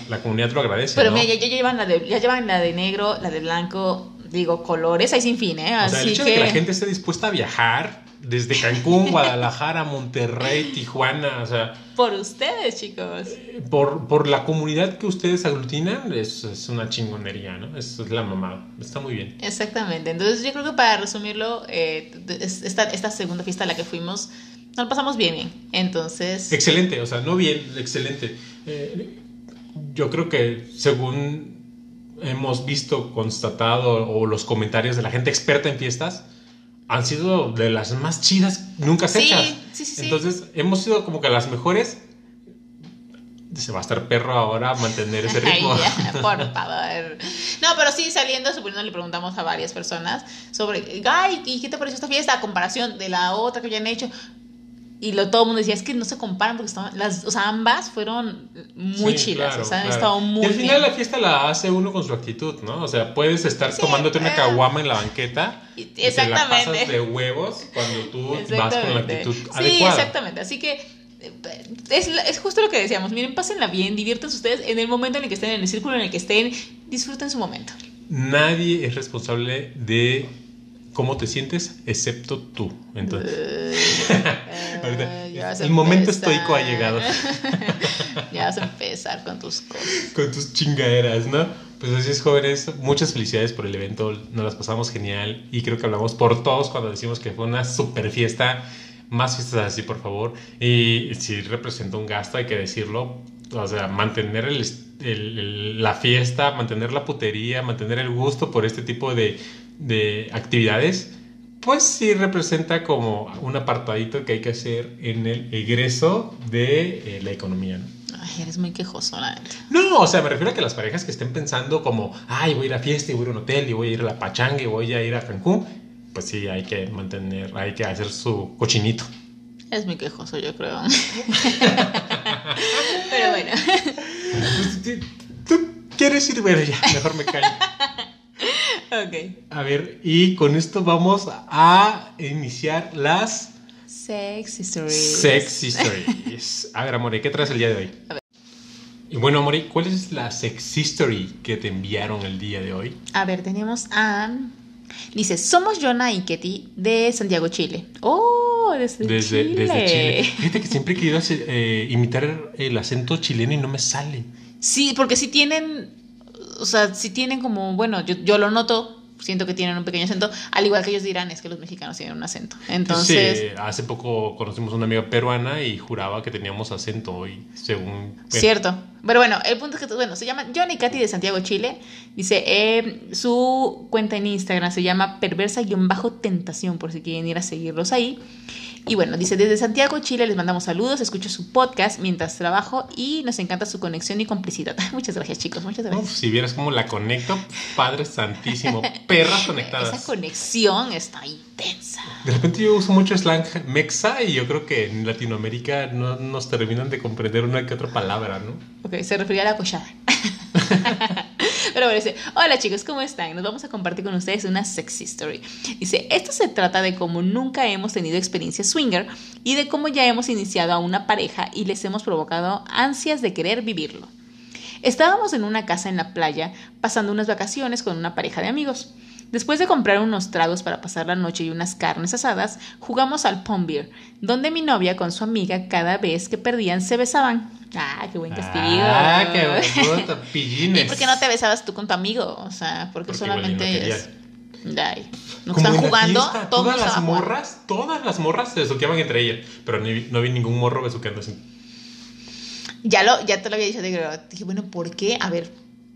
la, la comunidad lo agradece. Pero ¿no? mira, ya, ya llevan la de, ya llevan la de negro, la de blanco, digo, colores, hay sin fin, ¿eh? o sea, el hecho que... de que la gente esté dispuesta a viajar desde Cancún, Guadalajara, Monterrey, Tijuana, o sea, Por ustedes, chicos. por, por la comunidad que ustedes aglutinan, es, es una chingonería, ¿no? Es, es la mamada. Está muy bien. Exactamente. Entonces yo creo que para resumirlo, eh, es- esta, esta segunda fiesta a la que fuimos, nos la pasamos bien, bien. Entonces... Excelente, o sea, no bien, excelente. Eh, yo creo que según hemos visto, constatado, o los comentarios de la gente experta en fiestas, han sido de las más chidas nunca Sí, hechas. sí, sí, sí. Entonces, hemos sido como que las mejores se va a estar perro ahora mantener ese Ay, ritmo. ya, por favor. No, pero sí, saliendo, suponiendo, le preguntamos a varias personas sobre, ay, ¿y qué te pareció esta fiesta a comparación de la otra que habían hecho? Y lo, todo el mundo decía, es que no se comparan porque estaban, las, o sea, ambas fueron muy Sí, claro, o sea, han claro. estado muy Y al final bien. la fiesta la hace uno con su actitud, ¿no? O sea, puedes estar Sí, tomándote una eh. caguama en la banqueta Y- y te la pasas de huevos cuando tú vas con la actitud Sí, adecuada. exactamente. Así que eh, es, es justo lo que decíamos. Miren, pásenla bien, diviértanse ustedes en el momento en el que estén, en el círculo en el que estén, disfruten su momento. Nadie es responsable de cómo te sientes excepto tú. Entonces, Ahorita, Eh, ya vas a el momento empezar. estoico ha llegado. ya vas a empezar con tus cosas. con tus chingaderas, ¿no? Pues así es, jóvenes. Muchas felicidades por el evento. Nos las pasamos genial. Y creo que hablamos por todos cuando decimos que fue una super fiesta. Más fiestas así, por favor. Y si representa un gasto, hay que decirlo. O sea, mantener el, el- el- la fiesta, mantener la putería, mantener el gusto por este tipo de, de actividades, pues sí representa como un apartadito que hay que hacer en el egreso de eh, la economía, ¿no? Ay, eres muy quejoso, la. No, o sea, me refiero a que las parejas que estén pensando como, ay, voy a ir a fiesta y voy a ir a un hotel y voy a ir a la pachanga y voy a ir a Cancún, pues sí, hay que mantener, hay que hacer su cochinito. Es muy quejoso, yo creo. Pero bueno. Pues, ¿Tú quieres ir? Bueno, ya, mejor me callo. Ok. A ver, y con esto vamos a iniciar las Sex stories. Sex Stories. A ver, Amore, ¿qué traes el día de hoy? Y bueno, Amore, ¿cuál es la Sex History que te enviaron el día de hoy? A ver, tenemos a. Dice, somos Jonah y Ketty de Santiago, Chile. ¡Oh! Desde, Desde Chile. desde Chile. Fíjate que siempre he querido hacer, eh, imitar el acento chileno y no me sale. Sí, porque sí tienen. O sea, sí tienen como. Bueno, yo, yo lo noto. Siento que tienen un pequeño acento. Al igual que ellos dirán, es que los mexicanos tienen un acento. Entonces. Sí, hace poco conocimos una amiga peruana y juraba que teníamos acento y según... Cierto. Pero bueno, el punto es que, bueno, se llama Johnny Katy de Santiago, Chile. Dice, eh, su cuenta en Instagram se llama perversa-tentación, por si quieren ir a seguirlos ahí. Y bueno, dice, desde Santiago, Chile, les mandamos saludos, escucho su podcast mientras trabajo y nos encanta su conexión y complicidad. Muchas gracias, chicos, muchas gracias. Uf, si vieras cómo la conecto, Padre Santísimo, perras Esa conectadas. conexión está intensa. De repente yo uso mucho slang mexa y yo creo que en Latinoamérica no nos terminan de comprender una que otra palabra, ¿no? Ok, se refería a la collada. Pero bueno, dice, hola chicos, ¿cómo están? Nos vamos a compartir con ustedes una sexy story. Dice, esto se trata de cómo nunca hemos tenido experiencia swinger y de cómo ya hemos iniciado a una pareja y les hemos provocado ansias de querer vivirlo. Estábamos en una casa en la playa pasando unas vacaciones con una pareja de amigos. Después de comprar unos tragos para pasar la noche y unas carnes asadas, jugamos al pong beer, donde mi novia con su amiga cada vez que perdían se besaban. Ah, qué buen castigo. Ah, qué ¿Y pillines. por qué no te besabas tú con tu amigo? O sea, porque, y solamente es... Ay, no están jugando, fiesta, todas las morras, todas las morras se besuqueaban entre ellas, pero ni- no vi ningún morro besuqueando así. Ya, lo, ya te lo había dicho, digo, dije, bueno, ¿por qué? A ver,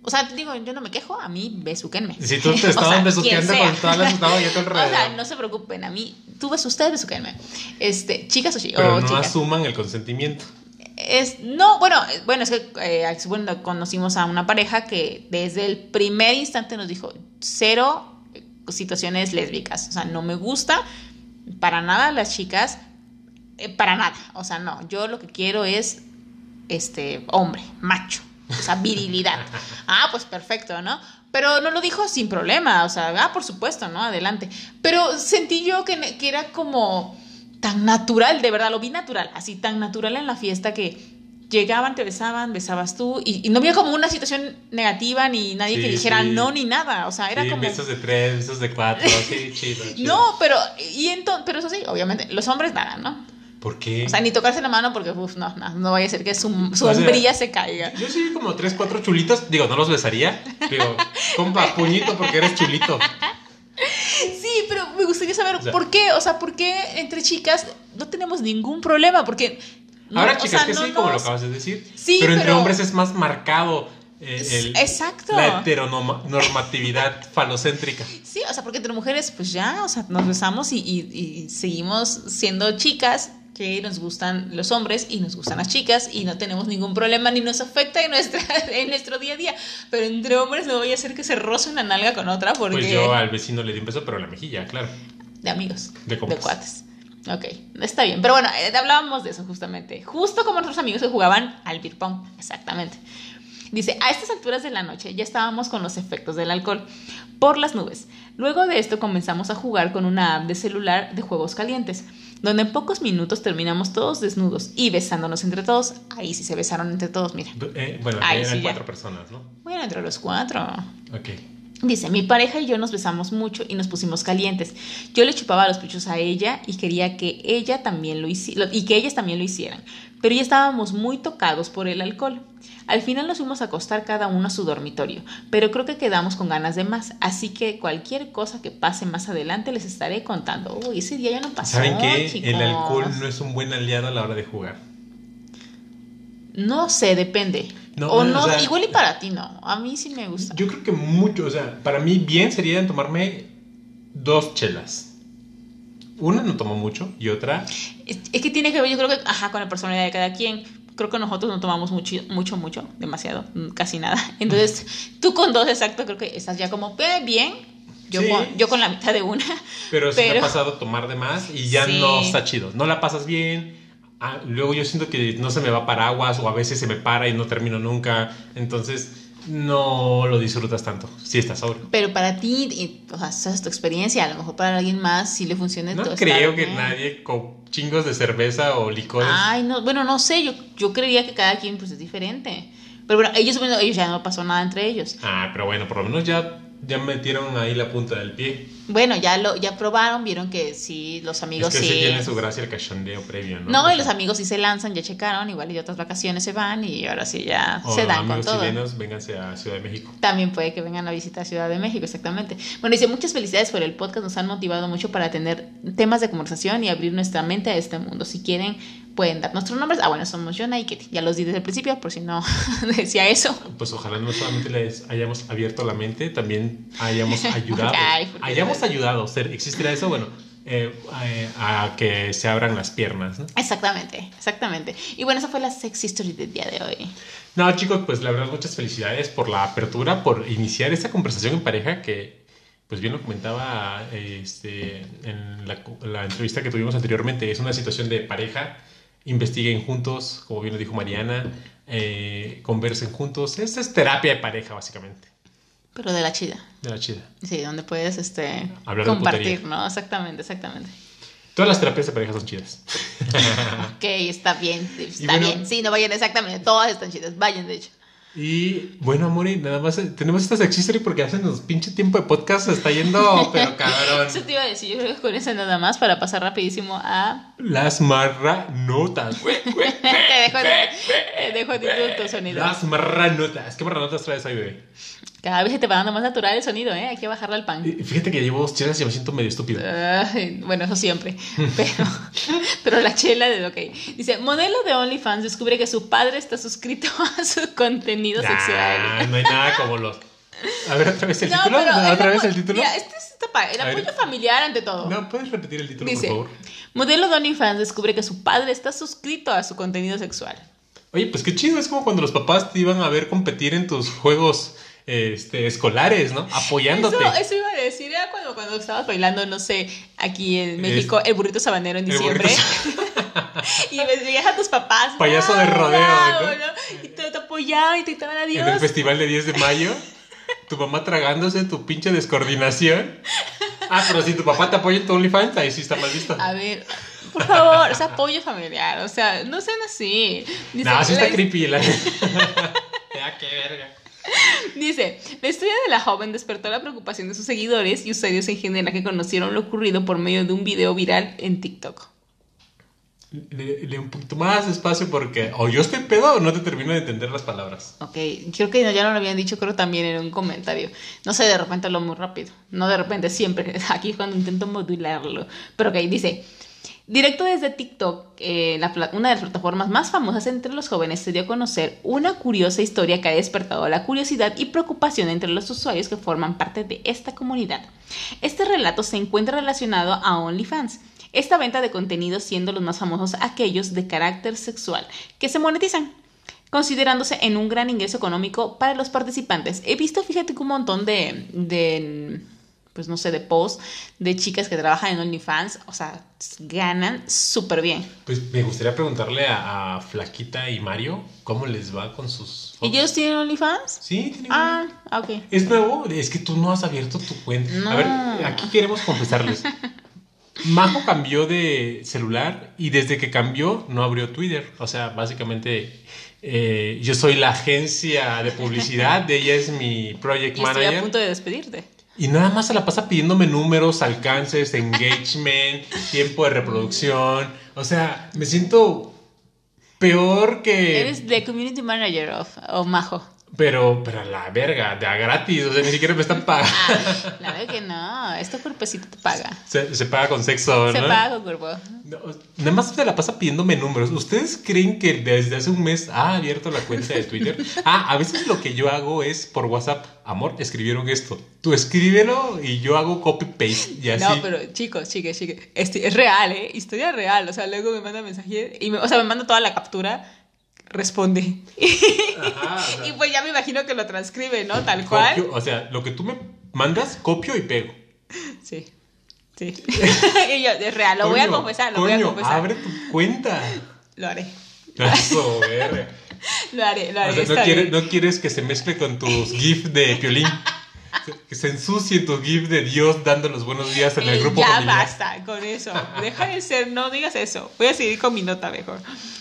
o sea, digo, yo no me quejo, a mí besuquenme. Si tú te O sea, estabas besuqueando con todas las que estaban ya a tu O sea, no se preocupen, a mí, tú ves ustedes besuquenme. Este, chicas o, chi- Pero o no chicas. asuman el consentimiento. Es, no, bueno, eh, bueno, es que eh, bueno, conocimos a una pareja que desde el primer instante nos dijo cero eh, situaciones lésbicas. O sea, no me gusta para nada las chicas, eh, para nada. O sea, no, yo lo que quiero es este hombre, macho, o sea, virilidad. ah, pues perfecto, ¿no? Pero no lo dijo sin problema, o sea, ah, por supuesto, ¿no? Adelante. Pero sentí yo que, que era como tan natural, de verdad, lo vi natural, así tan natural en la fiesta que llegaban, te besaban, besabas tú, y, y no había como una situación negativa, ni nadie Sí, que dijera sí. no, ni nada, o sea, era sí, como... besos de tres, besos de cuatro, sí, chido, chido. No, pero, y entonces, pero eso sí, obviamente, los hombres nada, ¿no? ¿Por qué? O sea, ni tocarse la mano porque, uff, no, no, no vaya a ser que su, su hombría se caiga. Yo sí como tres, cuatro chulitos, digo, no los besaría, digo, compa, puñito porque eres chulito. Sí, pero me gustaría saber O sea- por qué, o sea, por qué entre chicas no tenemos ningún problema, porque... no, Ahora, o chicas, sea, que no sí, como lo acabas de decir. Sí, pero entre pero- hombres es más marcado eh, el- Exacto. la heteronormatividad falocéntrica. Sí, o sea, porque entre mujeres, pues ya, o sea, nos besamos y, y- y seguimos siendo chicas, que nos gustan los hombres y nos gustan las chicas y no tenemos ningún problema ni nos afecta en, nuestra, en nuestro día a día. Pero entre hombres no voy a hacer que se roce una nalga con otra porque... Pues yo al vecino le di un beso, pero en la mejilla, claro. De amigos. De compas. cuates. Ok, está bien. Pero bueno, eh, hablábamos de eso justamente. Justo como nuestros amigos que jugaban al beer pong. Exactamente. Dice, a estas alturas de la noche ya estábamos con los efectos del alcohol por las nubes. Luego de esto comenzamos a jugar con una app de celular de juegos calientes, donde en pocos minutos terminamos todos desnudos y besándonos entre todos. Ahí sí se besaron entre todos, mira. Eh, bueno, Ahí eran sí, ya. cuatro personas, ¿no? Bueno, entre los cuatro. Ok. Dice, mi pareja y yo nos besamos mucho y nos pusimos calientes. Yo le chupaba los pechos a ella y quería que ella también lo hiciera y que ellas también lo hicieran. Pero ya estábamos muy tocados por el alcohol. Al final nos fuimos a acostar cada uno a su dormitorio, pero creo que quedamos con ganas de más, así que cualquier cosa que pase más adelante les estaré contando. Uy, ese día ya no pasó. ¿Saben qué? chicos. El alcohol no es un buen aliado a la hora de jugar. No sé, depende. No, o o no, sea- igual y para ti no. A mí sí me gusta. Yo creo que mucho, o sea, para mí bien sería tomarme dos chelas. Una no tomo mucho y otra Es, es que tiene que ver, yo creo que, ajá, con la personalidad de cada quien. Creo que nosotros no tomamos mucho, mucho, mucho, demasiado, mm, casi nada. Entonces, tú con dos, exacto, creo que estás ya como eh, bien. Yo, Sí. con, yo con la mitad de una. Pero sí me Pero- ha pasado tomar de más y ya Sí. no está chido. No la pasas bien. Ah, luego yo siento que no se me va paraguas o a veces se me para y no termino nunca. Entonces no lo disfrutas tanto si estás sobrio. Pero para ti, y, o sea, esa es tu experiencia. A lo mejor para alguien más sí le funciona. No todo creo que bien. nadie con chingos de cerveza o licores. Ay, no, bueno, no sé. Yo, yo creería que cada quien pues, es diferente. Pero bueno, ellos, bueno, ellos ya no pasó nada entre ellos. Ah, pero bueno, por lo menos ya, ya metieron ahí la punta del pie. Bueno, ya lo ya probaron, vieron que sí, los amigos es que sí. sí. tiene su gracia el cachondeo previo, ¿no? No, O y los sea, amigos sí se lanzan, ya checaron, igual y otras vacaciones se van y ahora sí ya o se dan con todo. chilenos, vénganse a Ciudad de México. También puede que vengan a visitar Ciudad de México, exactamente. Bueno, dice, muchas felicidades por el podcast, nos han motivado mucho para tener temas de conversación y abrir nuestra mente a este mundo. Si quieren, pueden dar nuestros nombres. Ah, bueno, somos Jonah y Ketty. Ya los di desde el principio, por si no decía eso. Pues ojalá no solamente les hayamos abierto la mente, también hayamos ayudado. Hayamos ayudado. ser- ¿Existirá eso? Bueno, eh, eh, a que se abran las piernas, ¿no? Exactamente, exactamente. Y bueno, esa fue la sex history del día de hoy. No, chicos, pues la verdad, muchas felicidades por la apertura, por iniciar esta conversación en pareja que, pues bien lo comentaba este, en la, la entrevista que tuvimos anteriormente, es una situación de pareja, investiguen juntos, como bien lo dijo Mariana, eh, conversen juntos, esta es terapia de pareja, básicamente, Pero de la chida. de la chida. Sí, donde puedes este, Hablar compartir. ¿no? Exactamente, exactamente. Todas las terapias de pareja son chidas. Ok, está bien, está bueno- bien. Sí, no vayan exactamente, todas están chidas, vayan de hecho. Y bueno, amor, y nada más eh, tenemos esta sex history porque hacen los pinche tiempo de podcast, se está yendo, pero cabrón. Eso te iba a decir, yo creo que con eso nada más para pasar rapidísimo a... Las marranotas. te dejo, te dejo a ti tu sonido. Las marranotas. ¿Qué marranotas traes ahí, bebé? Cada vez se te va dando más natural el sonido, ¿eh? Hay que bajarle al pan. Fíjate que llevo dos chelas y me siento medio estúpido. Ay, bueno, eso siempre. Pero, pero la chela de ok. Dice, modelo de OnlyFans descubre que su padre está suscrito a su contenido sexual. no hay nada como los. A ver, otra vez el No, título. pero el ¿Otra vez el título? Mira, este es el ver. apoyo familiar ante todo. No, ¿puedes repetir el título, Dice, por favor? modelo de OnlyFans descubre que su padre está suscrito a su contenido sexual. Oye, pues qué chido. Es como cuando los papás te iban a ver competir en tus juegos este, escolares, ¿no? Apoyándote. Eso, eso iba a decir, era cuando, cuando estabas bailando, no sé, aquí en México, el burrito sabanero en diciembre. y veías a tus papás. Payaso de "Bravo, rodeo, bravo", ¿no? Y te, te apoyaban y te gritaban En el adiós. festival de 10 de mayo, tu mamá tragándose tu pinche descoordinación. Ah, pero si tu papá te apoya en tu OnlyFans, ahí sí está mal visto. A ver, por favor, es apoyo familiar, o sea, no sean así. Dice, No, sí está creepy. La... ya, qué verga. Dice, la historia de la joven despertó la preocupación de sus seguidores y usuarios en general que conocieron lo ocurrido por medio de un video viral en TikTok. Le, le un poquito más despacio porque o yo estoy pedo o no te termino de entender las palabras. Ok, creo que ya no lo habían dicho, creo también en un comentario. No sé, de repente lo muy rápido. No de repente, siempre. Aquí es cuando intento modularlo. Pero ok, dice. Directo desde TikTok, eh, una de las plataformas más famosas entre los jóvenes, se dio a conocer una curiosa historia que ha despertado la curiosidad y preocupación entre los usuarios que forman parte de esta comunidad. Este relato se encuentra relacionado a OnlyFans. Esta venta de contenido siendo los más famosos aquellos de carácter sexual que se monetizan considerándose en un gran ingreso económico para los participantes. He visto, fíjate, un montón de, de pues no sé, de posts de chicas que trabajan en OnlyFans, o sea, ganan súper bien. Pues me gustaría preguntarle a, Flaquita y Mario cómo les va con sus... ¿Ellos tienen OnlyFans? Sí, tienen. Ah, ok. ¿Es nuevo? Es que tú no has abierto tu cuenta. A ver, aquí queremos confesarles. Majo cambió de celular y desde que cambió no abrió Twitter. O sea, básicamente eh, yo soy la agencia de publicidad, de ella es mi project manager. Estoy a punto de despedirte. Y nada más se la pasa pidiéndome números, alcances, engagement, tiempo de reproducción. O sea, me siento peor que. Eres the community manager of, of Majo. Pero, pero a la verga, de a gratis, o sea, ni siquiera me están pagando. Ah, la verdad que no, este cuerpecito te paga. Se, se paga con sexo, ¿no? Se paga con cuerpo. nada más se la pasa pidiéndome números. ¿Ustedes creen que desde hace un mes ha abierto la cuenta de Twitter? Ah, a veces lo que yo hago es por WhatsApp, amor, escribieron esto. Tú escríbelo y yo hago copy-paste y así. No, pero chicos, chicas, chicas, este, es real, ¿eh? Historia real. O sea, luego me manda mensaje y me, o sea, me manda toda la captura responde. y pues ya me imagino que lo transcribe, ¿no? Tal cual. o sea, lo que tú me mandas, copio y pego. Sí. Sí. y yo, es real, lo voy a confesar, lo voy a confesar. Abre tu cuenta. Lo haré. Eso, Lo haré, lo haré. O sea, no, no, quieres que se mezcle con tus GIF de violín que se ensucie tu GIF de Dios dando los buenos días en el grupo ya basta con eso. Deja de ser, no digas eso. Voy a seguir con mi nota mejor.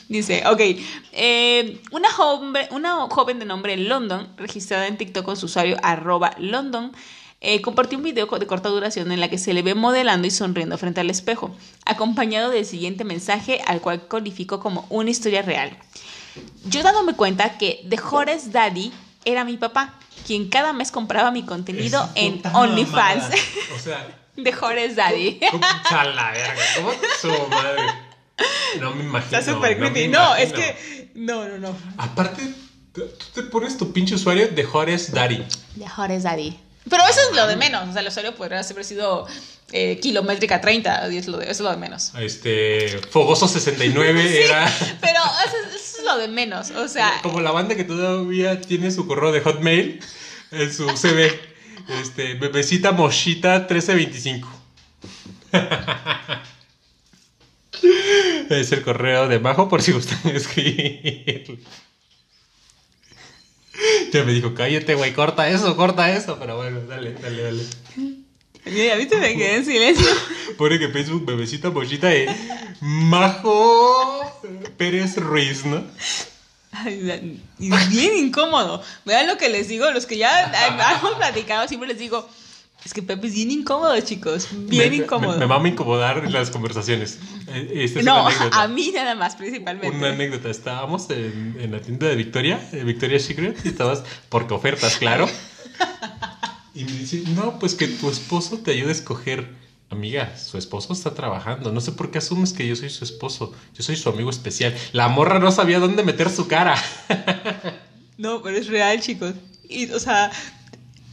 Dice, ok, eh, una, joven, una joven de nombre London, registrada en TikTok con su usuario arroba London, eh, compartió un video de corta duración en la que se le ve modelando y sonriendo frente al espejo, acompañado del siguiente mensaje al cual calificó como una historia real. Yo dándome cuenta que The Horace Daddy era mi papá quien cada mes compraba mi contenido en OnlyFans. O sea, de Horace Daddy. ¿Cómo, ¿Cómo su madre? No me imagino. Está súper creepy. No, es que. No, no, no. Aparte, tú te pones tu pinche usuario de Horace Daddy. De Horace Daddy. Pero eso es lo de menos. O sea, el usuario podría haber sido eh, kilométrica 30. Y es lo de, eso es lo de menos. Este. Fogoso 69 sí, era. Pero eso, eso, es lo de menos. O sea. Como la banda que todavía tiene su correo de Hotmail en su CV. Este, bebecita mochita 1325. es el correo de Majo por si gustan escribir. Ya me dijo, cállate, güey, corta eso, corta eso. Pero bueno, dale, dale, dale. Mira, ¿viste? Me quedé en silencio. Pone que Facebook, bebecita, mochita y Majo Pérez Ruiz, ¿no? bien incómodo. Vean lo que les digo, los que ya hemos platicado, siempre les digo, es que Pepe es bien incómodo, chicos. Bien incómodo. Me, va a incomodar las conversaciones. Eh, no, a mí nada más, principalmente. Una anécdota. Estábamos en, la tienda de Victoria, Victoria Secret, y estabas, porque ofertas, claro. Y me dice, no, pues que tu esposo te ayude a escoger Amiga, su esposo está trabajando. No sé por qué asumes que yo soy su esposo. Yo soy su amigo especial. La morra no sabía dónde meter su cara. no, pero es real, chicos. Y, o sea,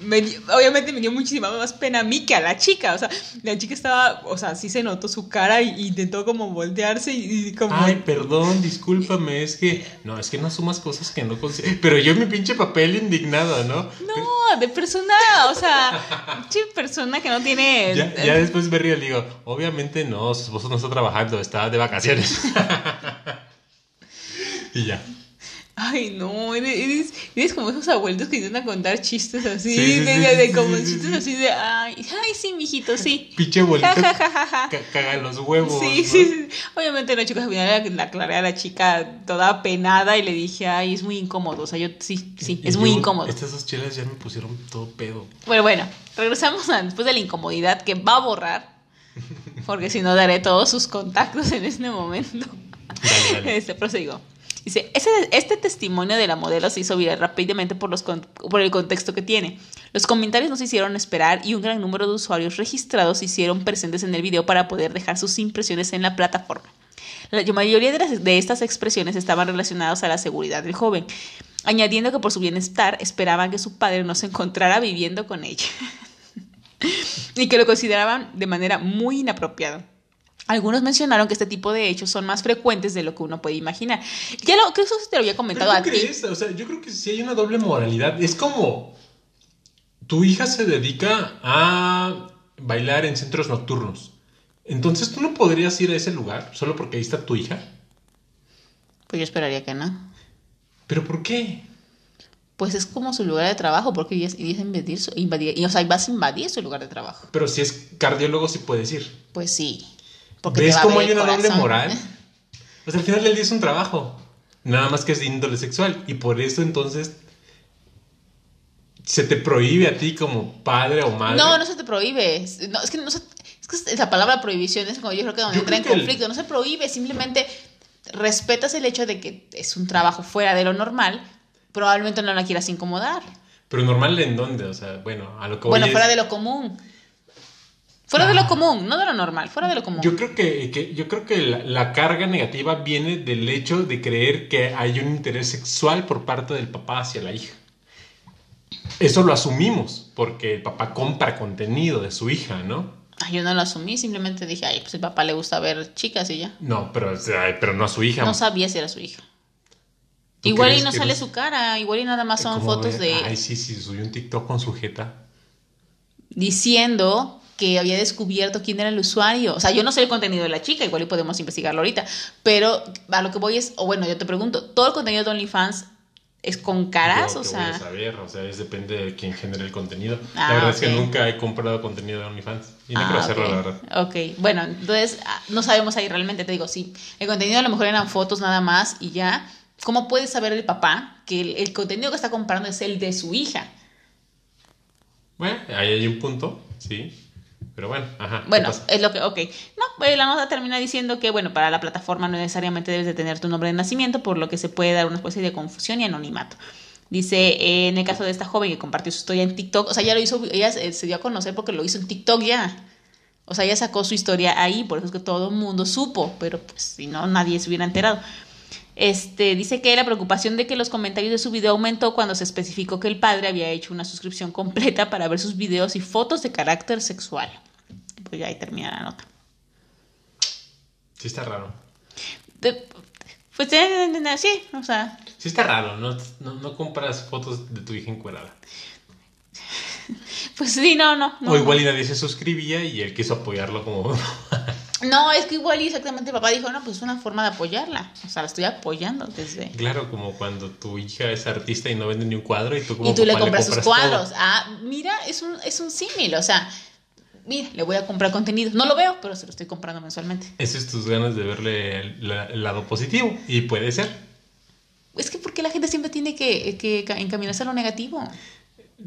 obviamente me dio muchísima más pena a mí que a la chica. O sea, la chica estaba, o sea, sí se notó su cara y, intentó como voltearse y, como... Ay, perdón, discúlpame, es que... No, es que no sumas cosas que no consigo. Pero yo mi pinche papel indignado, ¿no? No, de persona, o sea, pinche persona que no tiene... Ya, ya después me río y digo, obviamente no, su esposo no está trabajando, está de vacaciones. y ya. Ay, no, eres, eres, como esos abuelos que intentan contar chistes así, de, como chistes así de, ay, ay, sí, mijito, sí. Pinche abuelito, caga los huevos. Sí, sí, sí, obviamente no, chicos, al final la aclaré a la chica toda penada y le dije, ay, es muy incómodo, o sea, yo, sí, sí, es muy incómodo. Estas dos chelas ya me pusieron todo pedo. Bueno, bueno, regresamos después de la incomodidad que va a borrar, porque si no daré todos sus contactos en este momento. Dale, dale. Este, prosigo. Dice, este testimonio de la modelo se hizo viral rápidamente por, los, el contexto que tiene. Los comentarios no se hicieron esperar y un gran número de usuarios registrados se hicieron presentes en el video para poder dejar sus impresiones en la plataforma. La mayoría de, de estas expresiones estaban relacionadas a la seguridad del joven, añadiendo que por su bienestar esperaban que su padre no se encontrara viviendo con ella y que lo consideraban de manera muy inapropiada. Algunos mencionaron que este tipo de hechos son más frecuentes de lo que uno puede imaginar. Ya lo, creo que eso te lo había comentado ¿Pero a ti. O sea, yo creo que sí hay una doble moralidad. Es como tu hija se dedica a bailar en centros nocturnos. Entonces tú no podrías ir a ese lugar solo porque ahí está tu hija. Pues yo esperaría que no. ¿Pero por qué? Pues es como su lugar de trabajo, porque es invadir su, invadir, y, o sea, vas a invadir su lugar de trabajo. Pero si es cardiólogo sí puedes ir. Pues sí. Porque ¿Ves cómo hay una doble moral? O sea, al final del día es un trabajo. Nada más que es de índole sexual. Y por eso entonces se te prohíbe a ti como padre o madre. No, no se te prohíbe. No, es que no se, es que la palabra prohibición es como yo creo que donde Yo entra en el- conflicto. No se prohíbe, simplemente respetas el hecho de que es un trabajo fuera de lo normal. Probablemente no la quieras incomodar. Pero normal en dónde? O sea, bueno, a lo que voy Bueno, es- fuera de lo común. Fuera de lo común, no de lo normal, fuera de lo común. Yo creo que, que- yo creo que la, la carga negativa viene del hecho de creer que hay un interés sexual por parte del papá hacia la hija. Eso lo asumimos porque el papá compra contenido de su hija, ¿no? Ay, yo no lo asumí, simplemente dije, ay, pues el papá le gusta ver chicas y ya. No, pero, pero no a su hija. No sabía si era su hija. ¿Tú Igual y no sale eres- su cara, igual y nada más son fotos de Ay, sí, sí, subió un TikTok con su jeta. diciendo que había descubierto quién era el usuario. O sea, yo no sé el contenido de la chica, igual y podemos investigarlo ahorita. Pero a lo que voy es, o bueno, yo te pregunto, ¿todo el contenido de OnlyFans es con caras? Yo o qué voy a sea, saber, o sea, es depende de quién genere el contenido. Ah, la verdad es que nunca he comprado contenido de OnlyFans. Y no Ah, quiero hacerlo, la verdad. Ok, bueno, entonces ah, no sabemos ahí realmente, te digo, sí, el contenido a lo mejor eran fotos nada más y ya. ¿Cómo puede saber el papá que el, el contenido que está comprando es el de su hija? Bueno, ahí hay un punto, sí. Pero bueno, ajá. ¿qué Bueno, es lo que, ok. No, pues la nota termina diciendo que, bueno, para la plataforma no necesariamente debes de tener tu nombre de nacimiento, por lo que se puede dar una especie de confusión y anonimato. Dice, eh, en el caso de esta joven que compartió su historia en TikTok, o sea, ya lo hizo, ella se se dio a conocer porque lo hizo en TikTok ya. O sea, ella sacó su historia ahí, por eso es que todo el mundo supo, pero pues si no, nadie se hubiera enterado. Este, dice que la preocupación de que los comentarios de su video aumentó cuando se especificó que el padre había hecho una suscripción completa para ver sus videos y fotos de carácter sexual. Pues ya ahí termina la nota. Sí está raro. De- pues sí, o sea, Sí está raro, no, no, no compras fotos de tu hija encuerada. pues sí, no, no. No, o igual y nadie se suscribía y él quiso apoyarlo como... no es que igual y exactamente el papá dijo, no, pues es una forma de apoyarla. O sea, la estoy apoyando desde... claro, como cuando tu hija es artista y no vende ni un cuadro y tú como Y tú le papá compras sus todo. cuadros. Ah, mira, es un, es un símil, o sea, mira, le voy a comprar contenido. No lo veo, pero se lo estoy comprando mensualmente. Eso es tus ganas de verle el, la- el lado positivo. Y puede ser. Es que porque la gente siempre tiene que, que ca- encaminarse a lo negativo.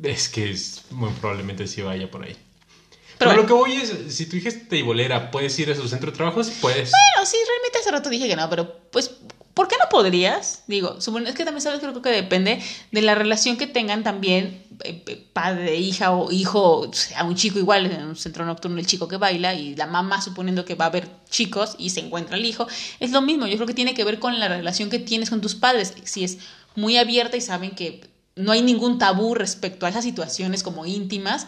Es que es, muy probablemente sí vaya por ahí. Pero bueno. lo que voy es, si tu hija es teibolera, ¿puedes ir a su centro de trabajo? Sí puedes. Bueno, sí, realmente hace rato dije que no, pero pues, ¿por qué no podrías? Digo, es que también sabes, creo que depende de la relación que tengan también eh, eh, padre, hija o hijo, sea, un chico igual en un centro nocturno, el chico que baila y la mamá suponiendo que va a haber chicos y se encuentra el hijo, es lo mismo, yo creo que tiene que ver con la relación que tienes con tus padres, si es muy abierta y saben que no hay ningún tabú respecto a esas situaciones como íntimas,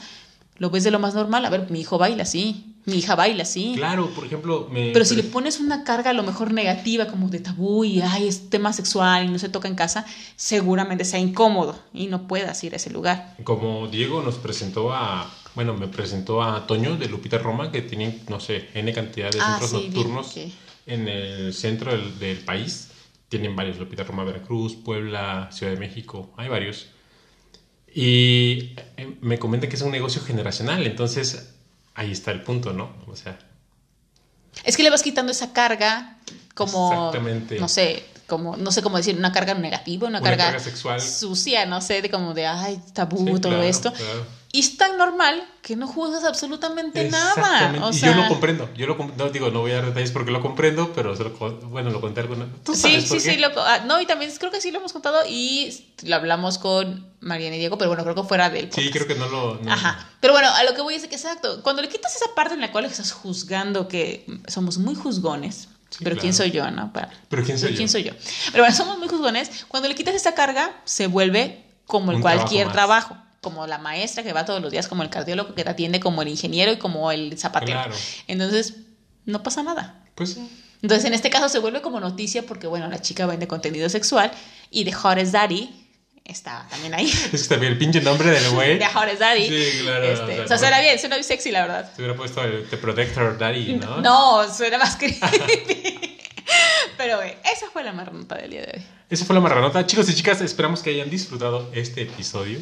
lo ves de lo más normal, a ver, mi hijo baila así, mi hija baila así. Claro, por ejemplo, me... Pero si le pones una carga a lo mejor negativa, como de tabú y ay, es tema sexual y no se toca en casa, seguramente sea incómodo y no puedas ir a ese lugar. Como Diego nos presentó a... Bueno, me presentó a Toño de Lupita Roma, que tienen, no sé, N cantidad de Ah, centros sí, vi nocturnos que- en el centro del, del país. Tienen varios, Lupita Roma, Veracruz, Puebla, Ciudad de México, hay varios. Y eh, me comenta que es un negocio generacional, entonces ahí está el punto, ¿no? O sea, Es que le vas quitando esa carga como, Exactamente. no sé, como, no sé cómo decir, una carga negativa, una, Una carga, carga sexual. sucia, no sé, de como de, ay, tabú, Sí, todo claro, esto. claro. Y es tan normal que no juzgas absolutamente nada. Y yo lo comprendo. Yo lo no digo, no voy a dar detalles porque lo comprendo, pero se lo co- bueno, lo conté alguna. ¿Tú Sí, sabes sí, por sí, qué? lo, ah, no, y también creo que sí lo hemos contado y lo hablamos con Mariana y Diego, pero bueno, creo que fuera del Sí, podcast. creo que no lo. no- Ajá. Pero bueno, a lo que voy es que exacto. Cuando le quitas esa parte en la cual estás juzgando que somos muy juzgones. Sí, pero quién soy yo, ¿no? Para- Pero quién soy yo. ¿Quién soy yo? Pero bueno, somos muy juzgones. Cuando le quitas esa carga, se vuelve como el Un cualquier trabajo. Como la maestra que va todos los días, como el cardiólogo que te atiende, como el ingeniero y como el zapatero. Claro. Entonces, no pasa nada. Pues sí. Entonces, en este caso se vuelve como noticia porque, bueno, la chica vende contenido sexual y The Hottest Daddy está también ahí. Es que también el pinche nombre del güey. The Hottest Daddy. Sí, claro, Este, o sea, o sea, bueno. suena bien, suena muy sexy, la verdad. Se hubiera puesto el The Protector Daddy, ¿no? No, suena más creepy. Pero, güey, esa fue la marronota del día de hoy. Esa fue la marranota. Chicos y chicas, esperamos que hayan disfrutado este episodio.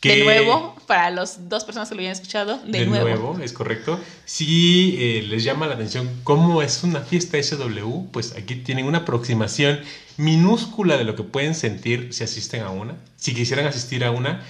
Que- De nuevo, para las dos personas que lo hayan escuchado, de, De, nuevo. nuevo. es correcto. Si eh, les llama la atención cómo es una fiesta SW, pues aquí tienen una aproximación minúscula de lo que pueden sentir si asisten a una. Si quisieran asistir a una,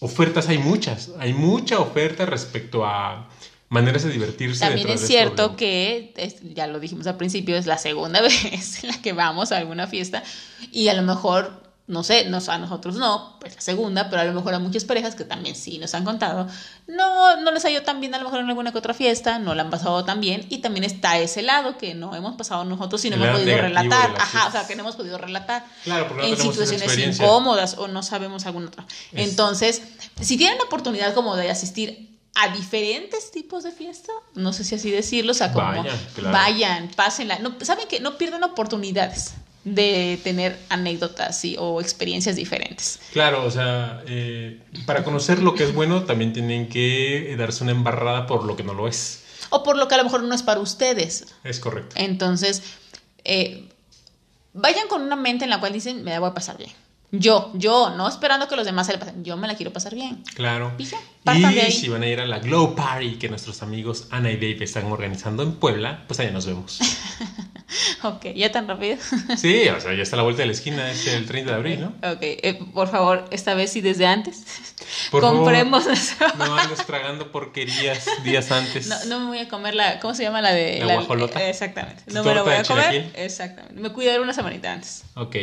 ofertas hay muchas. Hay mucha oferta respecto a maneras de divertirse. También es cierto que, es- ya lo dijimos al principio, es la segunda vez en la que vamos a alguna fiesta y a lo mejor, no sé, nos, a nosotros no, pues la segunda, pero a lo mejor a muchas parejas que también sí nos han contado, no, no les ha ido tan bien a lo mejor en alguna que otra fiesta, no la han pasado tan bien y también está ese lado que no hemos pasado nosotros y no El hemos podido relatar, ajá, o sea, que no hemos podido relatar Claro, porque no en situaciones incómodas o no sabemos alguna otra. Es- Entonces, si tienen la oportunidad como de asistir a diferentes tipos de fiesta, no sé si así decirlo, o sea, como Vayan, claro. vayan, pásenla, no, saben que no pierdan oportunidades de tener anécdotas sí, o experiencias diferentes. Claro, o sea, eh, para conocer lo que es bueno, también tienen que darse una embarrada por lo que no lo es. O por lo que a lo mejor no es para ustedes. Es correcto. Entonces, eh, vayan con una mente en la cual dicen, me la voy a pasar bien. Yo, yo, no esperando que los demás se la pasen, yo me la quiero pasar bien. Claro. Y Y ahí. si van a ir a la Glow Party que nuestros amigos Ana y Dave están organizando en Puebla, pues allá nos vemos. Ok, ya tan rápido. Sí, o sea, ya está a la vuelta de la esquina, es el 30 de abril, ¿no? Ok, eh, por favor, esta vez sí desde antes. Por favor, Compremos nuestro- No andes tragando porquerías días antes. No, no me voy a comer la. ¿Cómo se llama la de. ¿La guajolota? Exactamente. ¿Tu No me lo torta voy a comer. chilaquil? Exactamente. Me cuidaré una semanita antes. Ok.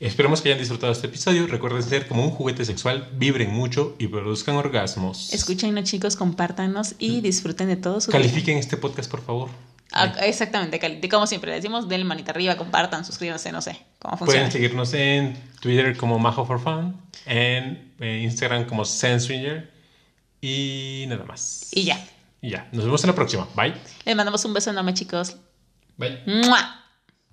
Esperemos que hayan disfrutado este episodio. Recuerden ser como un juguete sexual, vibren mucho y produzcan orgasmos. Escúchenos, chicos, compártanos y disfruten de todo su día. Califiquen este podcast, por favor. Ah, exactamente, como siempre le decimos, denle manita arriba, compartan, suscríbanse, no sé cómo funciona. Pueden seguirnos en Twitter como Majo for Fun, en eh, Instagram como Senswinger y nada más. Y ya. Y ya. Nos vemos en la próxima. Bye. Les mandamos un beso enorme, chicos. Bye. ¡Mua!